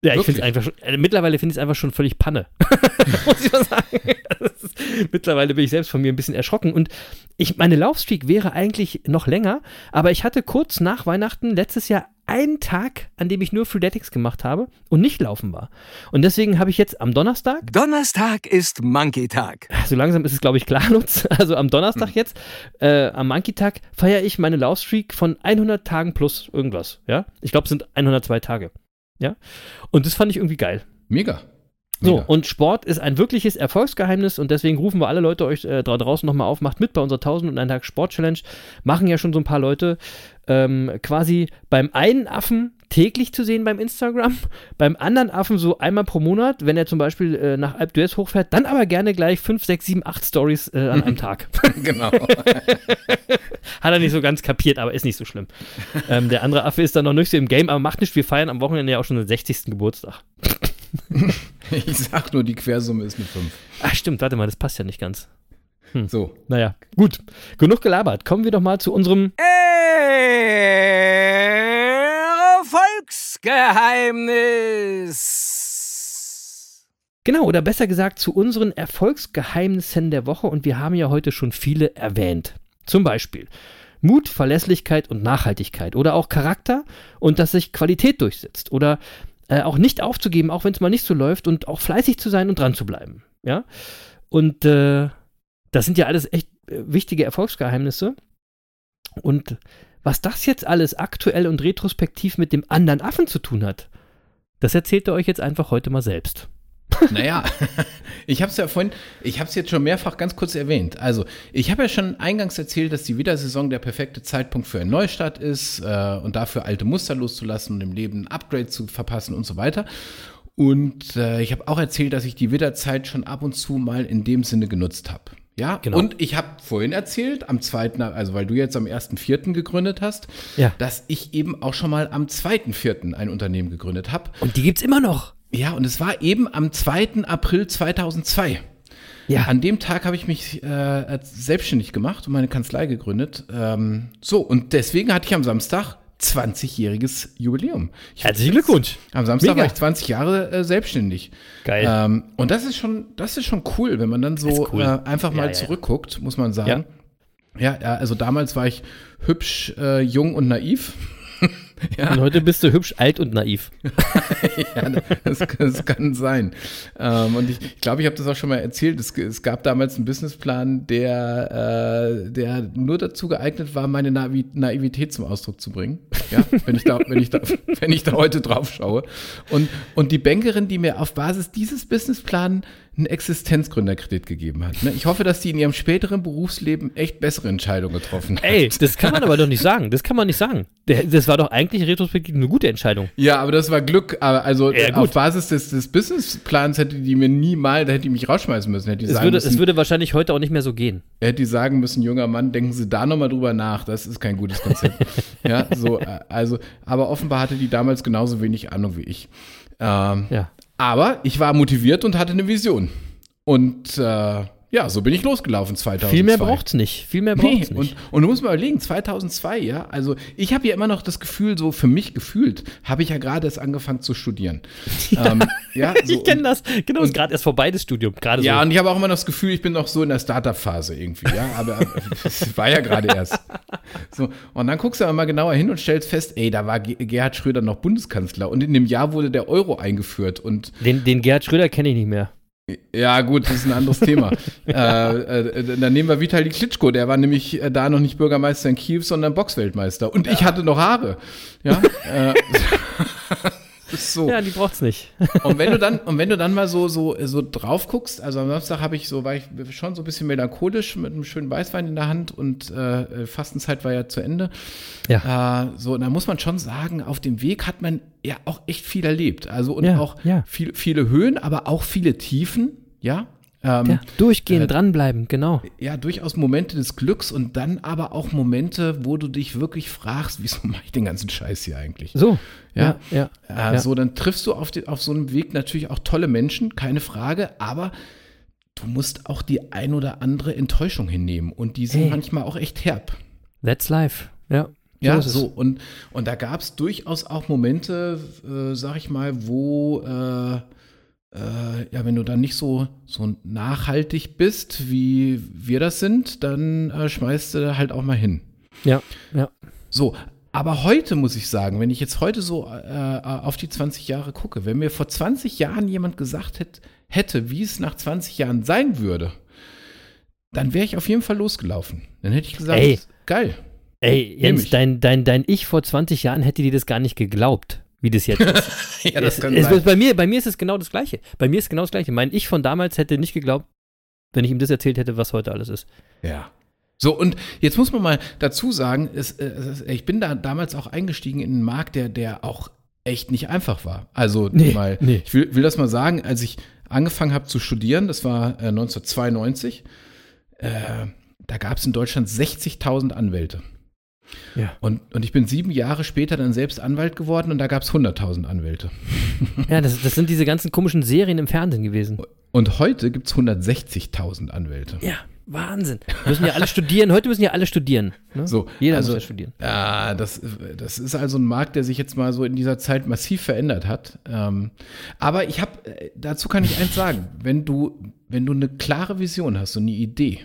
Ja, ich finde es einfach schon, äh, mittlerweile finde ich es einfach schon völlig Panne. Muss ich mal sagen. Ist, mittlerweile bin ich selbst von mir ein bisschen erschrocken. Und ich, meine Laufstreak wäre eigentlich noch länger, aber ich hatte kurz nach Weihnachten letztes Jahr einen Tag, an dem ich nur Freeletics gemacht habe und nicht laufen war. Und deswegen habe ich jetzt am Donnerstag, Donnerstag ist Monkey-Tag. so langsam ist es, glaube ich, klar, Lutz, also am Donnerstag jetzt, äh, am Monkey-Tag, feiere ich meine Laufstreak von 100 Tagen plus irgendwas. Ja, ich glaube, es sind 102 Tage. Ja, und das fand ich irgendwie geil. Mega. So, Wieder. und Sport ist ein wirkliches Erfolgsgeheimnis und deswegen rufen wir alle Leute euch äh, da draußen nochmal auf, macht mit bei unserer 1000 und einen Tag Sport Challenge. Machen ja schon so ein paar Leute ähm, quasi beim einen Affen täglich zu sehen beim Instagram, beim anderen Affen so einmal pro Monat, wenn er zum Beispiel äh, nach Alp d'Huez hochfährt, dann aber gerne gleich 5, 6, 7, 8 Stories äh, an einem Tag. genau. Hat er nicht so ganz kapiert, aber ist nicht so schlimm. ähm, der andere Affe ist dann noch nicht so im Game, aber macht nichts. Wir feiern am Wochenende ja auch schon den 60. Geburtstag. Ich sag nur, die Quersumme ist eine 5. Ach, stimmt, warte mal, das passt ja nicht ganz. So. Naja, gut. Genug gelabert. Kommen wir doch mal zu unserem. Erfolgsgeheimnis. Genau, oder besser gesagt zu unseren Erfolgsgeheimnissen der Woche. Und wir haben ja heute schon viele erwähnt. Zum Beispiel Mut, Verlässlichkeit und Nachhaltigkeit. Oder auch Charakter und dass sich Qualität durchsetzt. Oder äh, auch nicht aufzugeben, auch wenn es mal nicht so läuft. Und auch fleißig zu sein und dran zu bleiben. Ja. Und äh, das sind ja alles echt äh, wichtige Erfolgsgeheimnisse. Und was das jetzt alles aktuell und retrospektiv mit dem anderen Affen zu tun hat, das erzählt er euch jetzt einfach heute mal selbst. Naja, ich habe es ja vorhin, ich habe es jetzt schon mehrfach ganz kurz erwähnt. Also, ich habe ja schon eingangs erzählt, dass die Wintersaison der perfekte Zeitpunkt für einen Neustart ist äh, und dafür alte Muster loszulassen und im Leben ein Upgrade zu verpassen und so weiter. Und äh, ich habe auch erzählt, dass ich die Winterzeit schon ab und zu mal in dem Sinne genutzt habe. Ja, Genau. und ich habe vorhin erzählt, am zweiten, also weil du jetzt am 1.4. gegründet hast, Ja. dass ich eben auch schon mal am 2.4. ein Unternehmen gegründet habe. Und die gibt's immer noch. Ja, und es war eben am 2. April 2002. Ja. An dem Tag habe ich mich äh, selbstständig gemacht und meine Kanzlei gegründet. Ähm, so, und deswegen hatte ich am Samstag 20-jähriges Jubiläum. Ich, Herzlichen Glückwunsch. am Samstag Mega. war ich 20 Jahre äh, selbstständig. Geil. Ähm, und das ist schon, das ist schon cool, wenn man dann so cool. äh, einfach mal ja. zurückguckt, muss man sagen. Ja. ja, also damals war ich hübsch, äh, jung und naiv. ja. Und heute bist du hübsch, alt und naiv. Ja, das, das kann sein. Ähm, und ich glaube, ich, glaub, ich habe das auch schon mal erzählt. Es, es gab damals einen Businessplan, der, äh, der nur dazu geeignet war, meine Naivi Naivität zum Ausdruck zu bringen. Ja, wenn ich da, wenn ich da, wenn ich da heute drauf schaue. Und, und die Bankerin, die mir auf Basis dieses Businessplans einen Existenzgründerkredit gegeben hat. Ne? Ich hoffe, dass die in ihrem späteren Berufsleben echt bessere Entscheidungen getroffen hat. Ey, das kann man aber doch nicht sagen. Das kann man nicht sagen. Das war doch eigentlich retrospektiv eine gute Entscheidung. Ja, aber das war Glück. Also Ja, auf Basis des, des Businessplans hätte die mir nie mal, da hätte die mich rausschmeißen müssen. Hätte die Es würde, müssen, es würde wahrscheinlich heute auch nicht mehr so gehen. hätte die sagen müssen, junger Mann, denken Sie da nochmal drüber nach. Das ist kein gutes Konzept. ja, so, äh, also, aber offenbar hatte die damals genauso wenig Ahnung wie ich. Ähm, Ja. Aber ich war motiviert und hatte eine Vision. Und äh, ja, so bin ich losgelaufen 2002. Viel mehr braucht's nicht. Viel mehr Nee, braucht's nicht. und, und du musst mal überlegen, 2002, ja, also ich habe ja immer noch das Gefühl, so für mich gefühlt, habe ich ja gerade erst angefangen zu studieren. Ja, ähm, ja so, ich kenne und- das. Genau, ist gerade erst vorbei, das Studium. Gerade Ja, so. und ich habe auch immer noch das Gefühl, ich bin noch so in der Startup-Phase irgendwie, ja, aber es war ja gerade erst. So, und dann guckst du aber mal genauer hin und stellst fest, ey, da war Ge- Gerhard Schröder noch Bundeskanzler und in dem Jahr wurde der Euro eingeführt und Den, den Gerhard Schröder kenne ich nicht mehr. Ja, gut, das ist ein anderes Thema. äh, äh, dann nehmen wir Vitali Klitschko, der war nämlich äh, da noch nicht Bürgermeister in Kiew, sondern Boxweltmeister. Und ich hatte noch Haare. Ja. äh, so. Ja, die braucht's nicht. Und wenn du dann, und wenn du dann mal so, so, so drauf guckst, also am Samstag habe ich so, war ich schon so ein bisschen melancholisch mit einem schönen Weißwein in der Hand und äh, Fastenzeit war ja zu Ende. Ja. Äh, so, und da muss man schon sagen, auf dem Weg hat man ja auch echt viel erlebt. Also und Ja, auch ja. Viel, viele Höhen, aber auch viele Tiefen, ja. Ähm, Ja, durchgehen, äh, dranbleiben, genau. ja, durchaus Momente des Glücks und dann aber auch Momente, wo du dich wirklich fragst, wieso mache ich den ganzen Scheiß hier eigentlich? So. Ja. ja. Äh, ja. So, dann triffst du auf, die, auf so einem Weg natürlich auch tolle Menschen, keine Frage, aber du musst auch die ein oder andere Enttäuschung hinnehmen und die sind Hey. manchmal auch echt herb. That's life. Ja. Ja, so. Und, und da gab es durchaus auch Momente, äh, sag ich mal, wo, äh, äh, ja, wenn du dann nicht so, so nachhaltig bist, wie wir das sind, dann äh, schmeißt du halt auch mal hin. Ja, ja. So, aber heute muss ich sagen, wenn ich jetzt heute so äh, auf die 20 Jahre gucke, wenn mir vor 20 Jahren jemand gesagt hätte, hätte wie es nach 20 Jahren sein würde, dann wäre ich auf jeden Fall losgelaufen. Dann hätte ich gesagt, Ey. geil. Ey, Jens, dein, dein, dein Ich vor 20 Jahren hätte dir das gar nicht geglaubt, wie das jetzt ist. ja, das es, kann es, sein. Bei, mir, bei mir ist es genau das Gleiche. Bei mir ist genau das Gleiche. Mein Ich von damals hätte nicht geglaubt, wenn ich ihm das erzählt hätte, was heute alles ist. Ja. So, und jetzt muss man mal dazu sagen, es, äh, es, ich bin da damals auch eingestiegen in einen Markt, der, der auch echt nicht einfach war. Also Nee, mal, nee. ich will, will das mal sagen, als ich angefangen habe zu studieren, das war äh, 1992, äh, da gab es in Deutschland 60.000 Anwälte. Ja. Und, und ich bin sieben Jahre später dann selbst Anwalt geworden und da gab es 100.000 Anwälte. Ja, das, das sind diese ganzen komischen Serien im Fernsehen gewesen. Und heute gibt es 160.000 Anwälte. Ja, Wahnsinn. Müssen ja alle studieren. Heute müssen ja alle studieren. Ne? So, Jeder also, muss ja studieren. Ja, das, das ist also ein Markt, der sich jetzt mal so in dieser Zeit massiv verändert hat. Ähm, aber ich habe, dazu kann ich eins sagen, wenn du, wenn du eine klare Vision hast und eine Idee,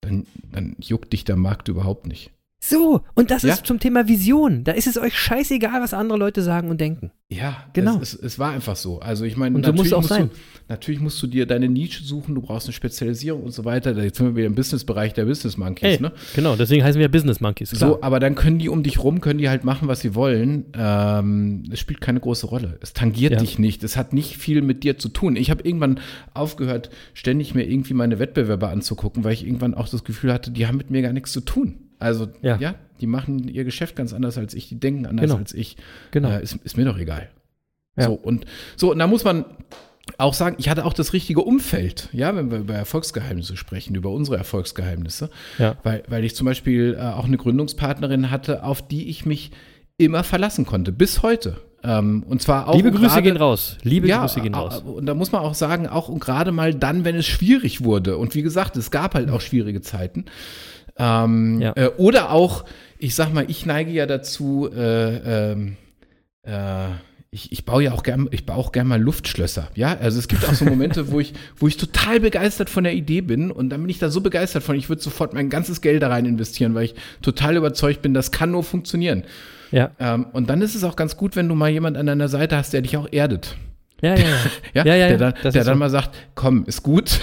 dann, dann juckt dich der Markt überhaupt nicht. So, und das Ja. ist zum Thema Vision. Da ist es euch scheißegal, was andere Leute sagen und denken. Ja, Genau. Es, es, es war einfach so. Also ich meine, so natürlich, musst sein. Du, natürlich musst du dir deine Nische suchen, du brauchst eine Spezialisierung und so weiter. Jetzt sind wir wieder im Businessbereich der Business Monkeys, Ey, ne? genau, deswegen heißen wir Business Monkeys. Klar. So, aber dann können die um dich rum, können die halt machen, was sie wollen. Ähm, es spielt keine große Rolle. Es tangiert Ja. dich nicht. Es hat nicht viel mit dir zu tun. Ich habe irgendwann aufgehört, ständig mir irgendwie meine Wettbewerber anzugucken, weil ich irgendwann auch das Gefühl hatte, die haben mit mir gar nichts zu tun. Also, Ja. ja, die machen ihr Geschäft ganz anders als ich, die denken anders Genau. als ich. Genau. Äh, ist, ist mir doch egal. Ja. So, und so, und da muss man auch sagen, ich hatte auch das richtige Umfeld, ja, wenn wir über Erfolgsgeheimnisse sprechen, über unsere Erfolgsgeheimnisse. Ja. Weil, weil ich zum Beispiel äh, auch eine Gründungspartnerin hatte, auf die ich mich immer verlassen konnte, bis heute. Ähm, und zwar auch Liebe Grüße gerade- gehen raus. Liebe ja, Grüße gehen au- raus. Und da muss man auch sagen, auch und gerade mal dann, wenn es schwierig wurde. Und wie gesagt, es gab halt auch schwierige Zeiten. Ähm, Ja. äh, oder auch, ich sag mal, ich neige ja dazu, äh, ähm, äh, ich, ich baue ja auch gern, ich baue auch gern mal Luftschlösser. Ja, also es gibt auch so Momente, wo ich, wo ich total begeistert von der Idee bin und dann bin ich da so begeistert von, ich würde sofort mein ganzes Geld da rein investieren, weil ich total überzeugt bin, das kann nur funktionieren. Ja. Ähm, und dann ist es auch ganz gut, wenn du mal jemand an deiner Seite hast, der dich auch erdet. Ja, ja, ja. Ja, Ja, ja, der dann, der dann so. mal sagt, komm, ist gut.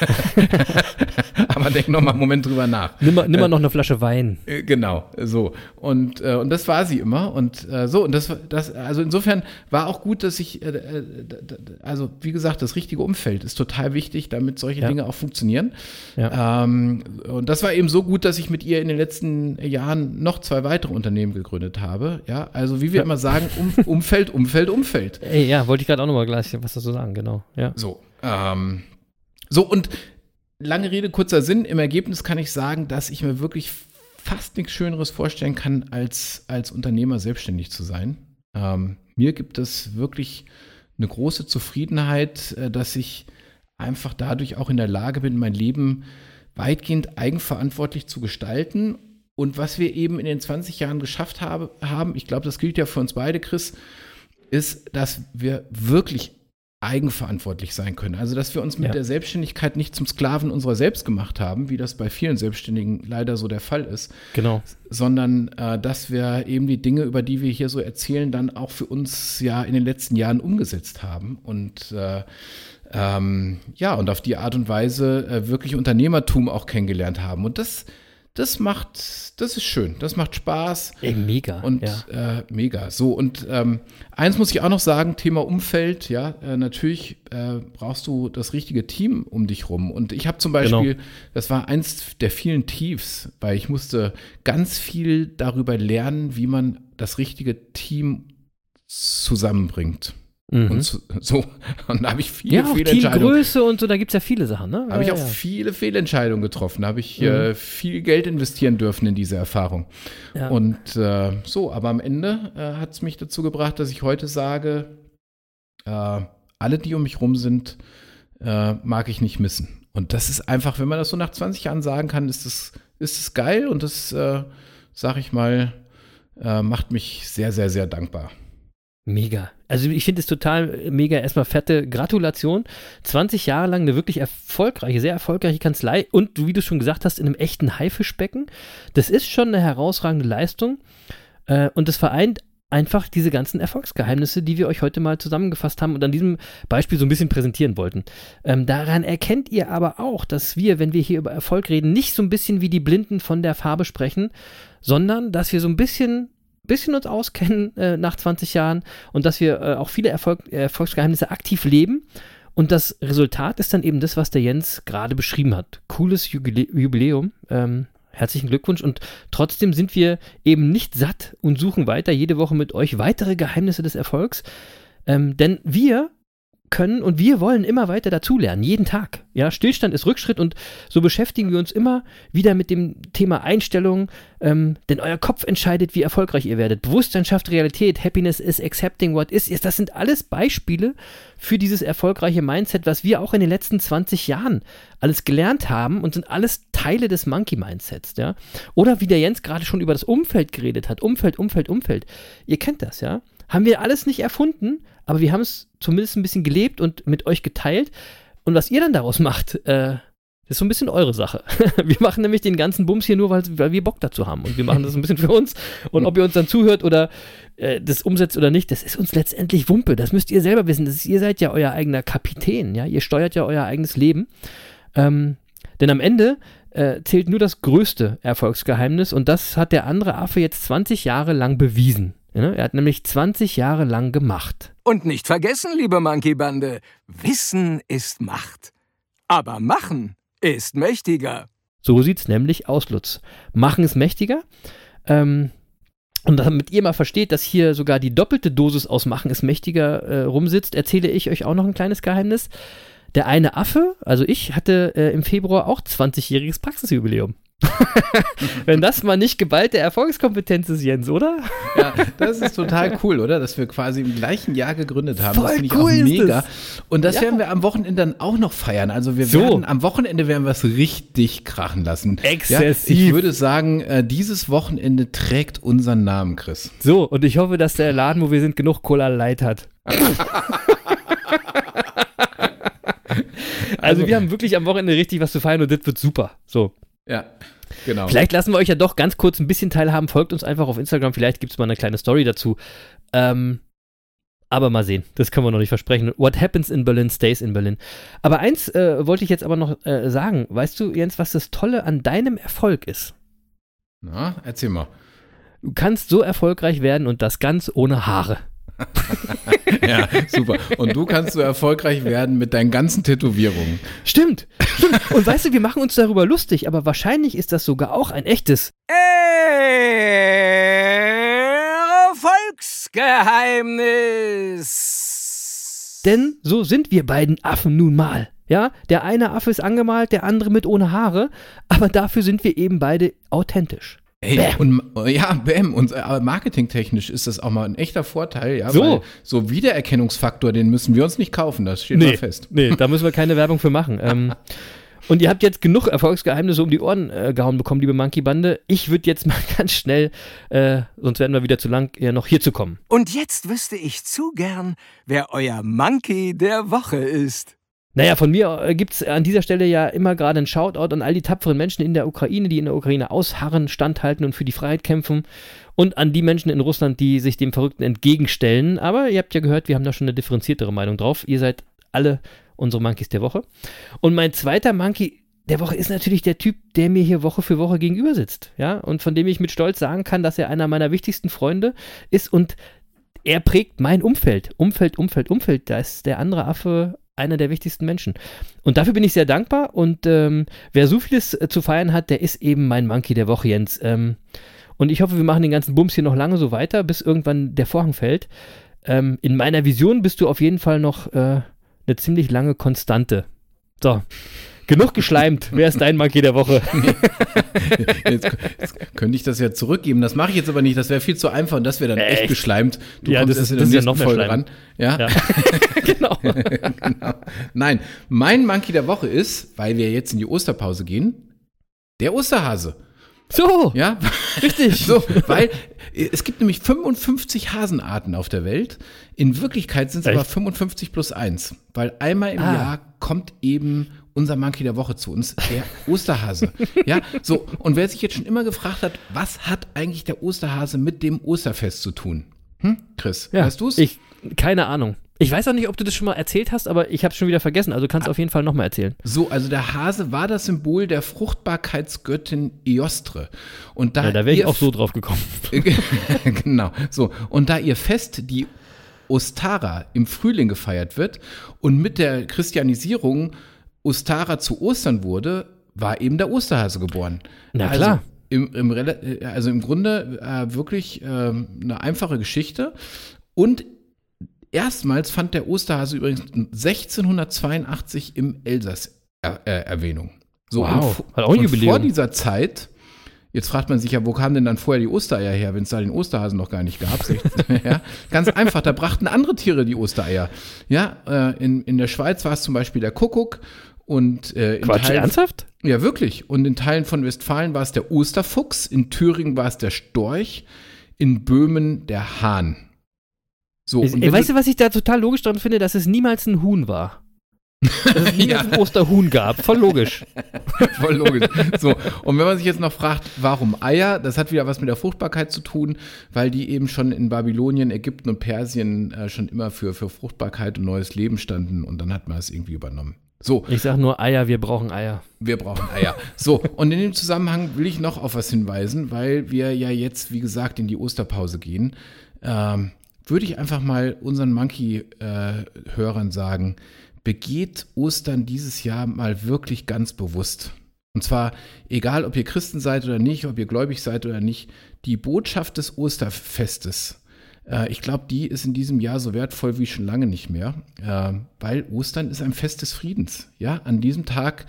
Aber denk noch mal einen Moment drüber nach. Nimm, mal- nimm mal noch eine Flasche Wein. Äh, Genau, so. Und, äh, und das war sie immer. Und äh, so, und das, war- das, also insofern war auch gut, dass ich, äh, äh, also wie gesagt, das richtige Umfeld ist total wichtig, damit solche Ja. Dinge auch funktionieren. Ja. Ähm, und das war eben so gut, dass ich mit ihr in den letzten Jahren noch zwei weitere Unternehmen gegründet habe. Ja, also wie wir immer sagen, um, Umfeld, Umfeld, Umfeld. Ey, ja, wollte ich gerade auch nochmal gleich was dazu sagen, genau. Ja. So, ähm, so und lange Rede, kurzer Sinn. Im Ergebnis kann ich sagen, dass ich mir wirklich fast nichts Schöneres vorstellen kann, als als Unternehmer selbstständig zu sein. Ähm, mir gibt es wirklich eine große Zufriedenheit, äh, dass ich einfach dadurch auch in der Lage bin, mein Leben weitgehend eigenverantwortlich zu gestalten. Und was wir eben in den 20 Jahren geschafft habe, haben, ich glaube, das gilt ja für uns beide, Chris, ist, dass wir wirklich eigenverantwortlich sein können. Also, dass wir uns mit Ja. der Selbstständigkeit nicht zum Sklaven unserer selbst gemacht haben, wie das bei vielen Selbstständigen leider so der Fall ist, Genau. sondern äh, dass wir eben die Dinge, über die wir hier so erzählen, dann auch für uns ja in den letzten Jahren umgesetzt haben und äh, ähm, ja, und auf die Art und Weise äh, wirklich Unternehmertum auch kennengelernt haben. Und das, das macht, das ist schön, das macht Spaß. Ey, mega. Und ja. äh, mega. So, und ähm, eins muss ich auch noch sagen: Thema Umfeld. Ja, äh, natürlich äh, brauchst du das richtige Team um dich rum. Und ich habe zum Beispiel, Genau. das war eins der vielen Tiefs, weil ich musste ganz viel darüber lernen, wie man das richtige Team zusammenbringt. Mhm. Und so, so. Und da habe ich viele ja, auch Fehlentscheidungen. Teamgröße und so, da gibt es ja viele Sachen, ne? Habe ich ja, auch ja. viele Fehlentscheidungen getroffen, habe ich Mhm. äh, viel Geld investieren dürfen in diese Erfahrung. Ja. Und äh, so, aber am Ende äh, hat es mich dazu gebracht, dass ich heute sage, äh, alle, die um mich rum sind, äh, mag ich nicht missen. Und das ist einfach, wenn man das so nach 20 Jahren sagen kann, ist es ist es geil und das, äh, sag ich mal, macht mich sehr, sehr, sehr dankbar. Mega. Also ich finde es total mega. Erstmal fette Gratulation. 20 Jahre lang eine wirklich erfolgreiche, sehr erfolgreiche Kanzlei und wie du schon gesagt hast, in einem echten Haifischbecken. Das ist schon eine herausragende Leistung. Äh, und das vereint einfach diese ganzen Erfolgsgeheimnisse, die wir euch heute mal zusammengefasst haben und an diesem Beispiel so ein bisschen präsentieren wollten. Ähm, daran erkennt ihr aber auch, dass wir, wenn wir hier über Erfolg reden, nicht so ein bisschen wie die Blinden von der Farbe sprechen, sondern dass wir so ein bisschen bisschen uns auskennen äh, nach 20 Jahren und dass wir äh, auch viele Erfolg, Erfolgsgeheimnisse aktiv leben. Und das Resultat ist dann eben das, was der Jens gerade beschrieben hat. Cooles Jubilä Jubiläum. Ähm, herzlichen Glückwunsch. Und trotzdem sind wir eben nicht satt und suchen weiter jede Woche mit euch weitere Geheimnisse des Erfolgs. Ähm, denn wir können und wir wollen immer weiter dazulernen, jeden Tag. Ja, Stillstand ist Rückschritt und so beschäftigen wir uns immer wieder mit dem Thema Einstellung, ähm, denn euer Kopf entscheidet, wie erfolgreich ihr werdet. Bewusstsein schafft Realität, Happiness is accepting what is. Das sind alles Beispiele für dieses erfolgreiche Mindset, was wir auch in den letzten 20 Jahren alles gelernt haben und sind alles Teile des Monkey Mindsets, ja. Oder wie der Jens gerade schon über das Umfeld geredet hat, Umfeld, Umfeld, Umfeld. Ihr kennt das, ja. Haben wir alles nicht erfunden, aber wir haben es zumindest ein bisschen gelebt und mit euch geteilt. Und was ihr dann daraus macht, äh, ist so ein bisschen eure Sache. Wir machen nämlich den ganzen Bums hier nur, weil, weil wir Bock dazu haben. Und wir machen das ein bisschen für uns. Und ob ihr uns dann zuhört oder äh, das umsetzt oder nicht, das ist uns letztendlich Wumpe. Das müsst ihr selber wissen. Ist, ihr seid ja euer eigener Kapitän. Ja? Ihr steuert ja euer eigenes Leben. Ähm, denn am Ende äh, zählt nur das größte Erfolgsgeheimnis. Und das hat der andere Affe jetzt 20 Jahre lang bewiesen. Ja, er hat nämlich 20 Jahre lang gemacht. Und nicht vergessen, liebe Monkey-Bande, Wissen ist Macht. Aber Machen ist mächtiger. So sieht's nämlich aus, Lutz. Machen ist mächtiger. Ähm, und damit ihr mal versteht, dass hier sogar die doppelte Dosis aus Machen ist mächtiger äh, rumsitzt, erzähle ich euch auch noch ein kleines Geheimnis. Der eine Affe, also ich, hatte äh, im Februar auch 20-jähriges Praxisjubiläum. Wenn das mal nicht geballte Erfolgskompetenz ist, Jens, oder? Ja, das ist total cool, oder? Dass wir quasi im gleichen Jahr gegründet haben. Voll das finde ich cool auch mega. Und das Ja. werden wir am Wochenende dann auch noch feiern. Also wir So. werden am Wochenende werden wir es richtig krachen lassen. Exzessiv. Ja, ich würde sagen, äh, dieses Wochenende trägt unseren Namen, Chris. So, und ich hoffe, dass der Laden, wo wir sind, genug Cola Light hat. also, wir haben wirklich am Wochenende richtig was zu feiern und das wird super. So. Ja, genau. Vielleicht lassen wir euch ja doch ganz kurz ein bisschen teilhaben. Folgt uns einfach auf Instagram. Vielleicht gibt es mal eine kleine Story dazu. Ähm, aber mal sehen. Das können wir noch nicht versprechen. What happens in Berlin stays in Berlin. Aber eins äh, wollte ich jetzt aber noch äh, sagen. Weißt du, Jens, was das Tolle an deinem Erfolg ist? Na, erzähl mal. Du kannst so erfolgreich werden und das ganz ohne Haare. Ja, super. Und du kannst so erfolgreich werden mit deinen ganzen Tätowierungen. Stimmt. Stimmt. Und weißt du, wir machen uns darüber lustig, aber wahrscheinlich ist das sogar auch ein echtes. Erfolgsgeheimnis. Denn so sind wir beiden Affen nun mal. Ja, der eine Affe ist angemalt, der andere mit ohne Haare, aber dafür sind wir eben beide authentisch. Ey, und ja, Bam, und äh, marketingtechnisch ist das auch mal ein echter Vorteil, ja. So. Weil so Wiedererkennungsfaktor, den müssen wir uns nicht kaufen, das steht mal fest. nee, da müssen wir keine Werbung für machen. Ähm, und ihr habt jetzt genug Erfolgsgeheimnisse um die Ohren äh, gehauen bekommen, liebe Monkey-Bande. Ich würde jetzt mal ganz schnell, äh, sonst werden wir wieder zu lang, ja, noch hierzu kommen. Und jetzt wüsste ich zu gern, wer euer Monkey der Woche ist. Naja, von mir äh, gibt es an dieser Stelle ja immer gerade einen Shoutout an all die tapferen Menschen in der Ukraine, die in der Ukraine ausharren, standhalten und für die Freiheit kämpfen. Und an die Menschen in Russland, die sich dem Verrückten entgegenstellen. Aber ihr habt ja gehört, wir haben da schon eine differenziertere Meinung drauf. Ihr seid alle unsere Monkeys der Woche. Und mein zweiter Monkey der Woche ist natürlich der Typ, der mir hier Woche für Woche gegenüber sitzt. Ja, und von dem ich mit Stolz sagen kann, dass er einer meiner wichtigsten Freunde ist und er prägt mein Umfeld. Umfeld, Umfeld, Umfeld. Da ist der andere Affe einer der wichtigsten Menschen. Und dafür bin ich sehr dankbar. Und ähm, wer so vieles äh, zu feiern hat, der ist eben mein Monkey der Woche, Jens. Ähm, und ich hoffe, wir machen den ganzen Bums hier noch lange so weiter, bis irgendwann der Vorhang fällt. Ähm, in meiner Vision bist du auf jeden Fall noch äh, eine ziemlich lange Konstante. So. Genug geschleimt. Wer ist dein Monkey der Woche? Jetzt, jetzt könnte ich das ja zurückgeben. Das mache ich jetzt aber nicht. Das wäre viel zu einfach und das wäre dann echt, Echt? geschleimt. Du Ja, kommst das erst in der ja nächsten noch mehr Folge Schleim. ran. Ja? Ja. genau. genau. Nein, mein Monkey der Woche ist, weil wir jetzt in die Osterpause gehen, der Osterhase. So, Ja, richtig. so, weil äh, es gibt nämlich 55 Hasenarten auf der Welt. In Wirklichkeit sind es aber 55 plus 1, weil einmal im Ah. Jahr kommt eben unser Monkey der Woche zu uns, der Osterhase. ja, so, und wer sich jetzt schon immer gefragt hat, was hat eigentlich der Osterhase mit dem Osterfest zu tun? Hm, Chris, Ja, weißt du's? Ich, keine Ahnung. Ich weiß auch nicht, ob du das schon mal erzählt hast, aber ich habe es schon wieder vergessen. Also kannst du auf jeden Fall nochmal erzählen. So, also der Hase war das Symbol der Fruchtbarkeitsgöttin Eostre. Und da Ja, da wäre ich auch so drauf gekommen. genau. So. Und da ihr Fest, die Ostara, im Frühling gefeiert wird und mit der Christianisierung Ostara zu Ostern wurde, war eben der Osterhase geboren. Na also, klar. Im, im, Rela- äh, also im Grunde äh, wirklich ähm, eine einfache Geschichte. Und erstmals fand der Osterhase übrigens 1682 im Elsass er, äh, Erwähnung. So, Wow, und, auch und vor dieser Zeit, jetzt fragt man sich ja, wo kamen denn dann vorher die Ostereier her, wenn es da den Osterhasen noch gar nicht gab? 16, ja, ganz einfach, da brachten andere Tiere die Ostereier. Ja, äh, in, in der Schweiz war es zum Beispiel der Kuckuck und äh, in Quatsch, Teilen, ernsthaft? ja, wirklich. Und in Teilen von Westfalen war es der Osterfuchs, in Thüringen war es der Storch, in Böhmen der Hahn. So, wenn weißt du, was ich da total logisch dran finde? Dass es niemals ein Huhn war. Dass es niemals Ja. ein Osterhuhn gab. Voll logisch. Voll logisch. So, und wenn man sich jetzt noch fragt, warum Eier, das hat wieder was mit der Fruchtbarkeit zu tun, weil die eben schon in Babylonien, Ägypten und Persien äh, schon immer für, für Fruchtbarkeit und neues Leben standen und dann hat man es irgendwie übernommen. So, Ich sag nur Eier, wir brauchen Eier. wir brauchen Eier. So, und in dem Zusammenhang will ich noch auf was hinweisen, weil wir ja jetzt, wie gesagt, in die Osterpause gehen. Ähm, würde ich einfach mal unseren Monkey-Hörern sagen, begeht Ostern dieses Jahr mal wirklich ganz bewusst. Und zwar, egal ob ihr Christen seid oder nicht, ob ihr gläubig seid oder nicht, die Botschaft des Osterfestes, äh, ich glaube, die ist in diesem Jahr so wertvoll wie schon lange nicht mehr, äh, weil Ostern ist ein Fest des Friedens. Ja, an diesem Tag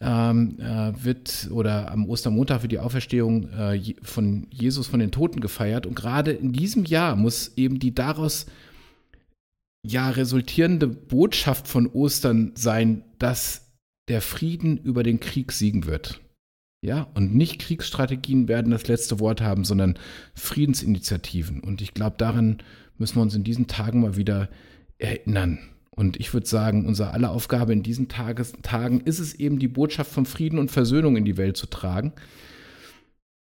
ähm, äh, wird oder am Ostermontag wird die Auferstehung äh, von Jesus von den Toten gefeiert. Und gerade in diesem Jahr muss eben die daraus ja resultierende Botschaft von Ostern sein, dass der Frieden über den Krieg siegen wird. Ja, und nicht Kriegsstrategien werden das letzte Wort haben, sondern Friedensinitiativen. Und ich glaube, daran müssen wir uns in diesen Tagen mal wieder erinnern. Und ich würde sagen, unsere aller Aufgabe in diesen Tages, Tagen ist es eben, die Botschaft von Frieden und Versöhnung in die Welt zu tragen.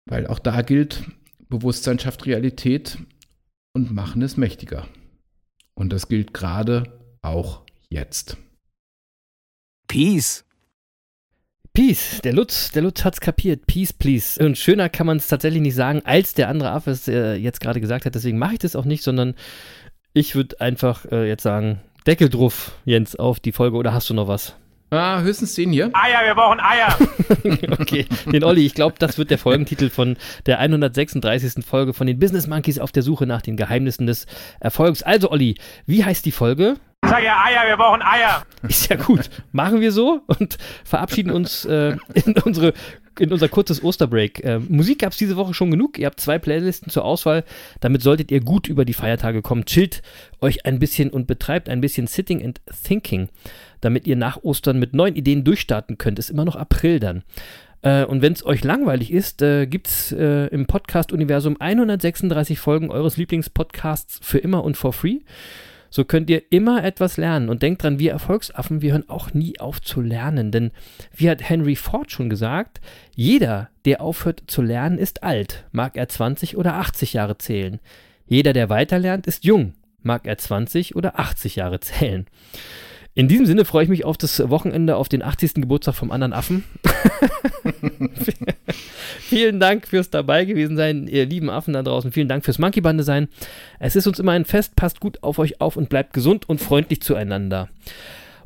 Weil auch da gilt, Bewusstsein schafft Realität und Machen ist mächtiger. Und das gilt gerade auch jetzt. Peace. Peace. Der Lutz, der Lutz hat's kapiert. Peace, please. Und schöner kann man es tatsächlich nicht sagen, als der andere Affe es äh, jetzt gerade gesagt hat. Deswegen mache ich das auch nicht, sondern ich würde einfach äh, jetzt sagen, Deckel drauf, Jens, auf die Folge. Oder hast du noch was? Ah, höchstens den hier. Eier, wir brauchen Eier. Okay, den Olli, ich glaube, das wird der Folgentitel von der 136. Folge von den Business Monkeys auf der Suche nach den Geheimnissen des Erfolgs. Also, Olli, wie heißt die Folge? Ich sag ja Eier, wir brauchen Eier. Ist ja gut. Machen wir so und verabschieden uns äh, in, unsere, in unser kurzes Osterbreak. Äh, Musik gab es diese Woche schon genug. Ihr habt zwei Playlisten zur Auswahl. Damit solltet ihr gut über die Feiertage kommen. Chillt euch ein bisschen und betreibt ein bisschen Sitting and Thinking, damit ihr nach Ostern mit neuen Ideen durchstarten könnt. Ist immer noch April dann. Äh, und wenn es euch langweilig ist, äh, gibt es äh, im Podcast-Universum 136 Folgen eures Lieblingspodcasts für immer und for free. So könnt ihr immer etwas lernen. Und denkt dran, wir Erfolgsaffen, wir hören auch nie auf zu lernen. Denn wie hat Henry Ford schon gesagt, jeder, der aufhört zu lernen, ist alt, mag er 20 oder 80 Jahre zählen. Jeder, der weiterlernt, ist jung, mag er 20 oder 80 Jahre zählen. In diesem Sinne freue ich mich auf das Wochenende, auf den 80. Geburtstag vom anderen Affen. Vielen Dank fürs dabei gewesen sein, ihr lieben Affen da draußen. Vielen Dank fürs Monkeybande sein. Es ist uns immer ein Fest, passt gut auf euch auf und bleibt gesund und freundlich zueinander.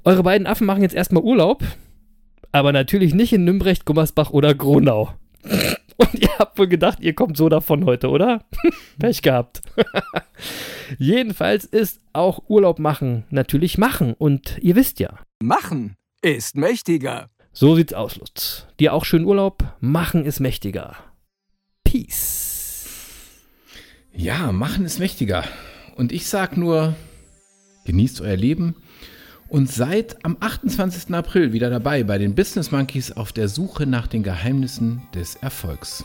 Eure beiden Affen machen jetzt erstmal Urlaub, aber natürlich nicht in Nümbrecht, Gummersbach oder Gronau. Und ihr habt wohl gedacht, ihr kommt so davon heute, oder? Pech gehabt. Jedenfalls ist auch Urlaub machen natürlich machen und ihr wisst ja, Machen ist mächtiger. so sieht's aus, Lutz. Dir auch schönen Urlaub. Machen ist mächtiger. Peace. Ja, machen ist mächtiger. Und ich sag nur, genießt euer Leben und seid am 28. April wieder dabei bei den Business Monkeys auf der Suche nach den Geheimnissen des Erfolgs.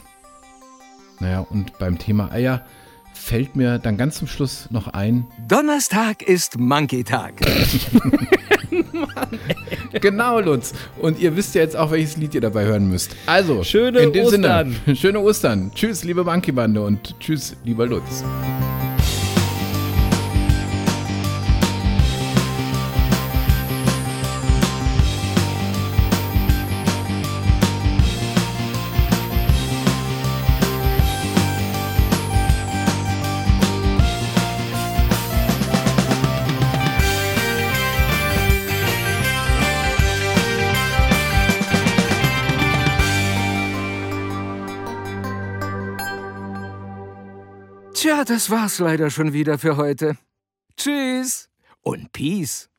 Naja, und beim Thema Eier fällt mir dann ganz zum Schluss noch ein, Donnerstag ist Monkey-Tag. genau, Lutz. Und ihr wisst ja jetzt auch, welches Lied ihr dabei hören müsst. Also, Schöne in dem Ostern. Sinne, schöne Ostern. Tschüss, liebe Monkey-Bande und tschüss, lieber Lutz. Das war's leider schon wieder für heute. Tschüss und Peace.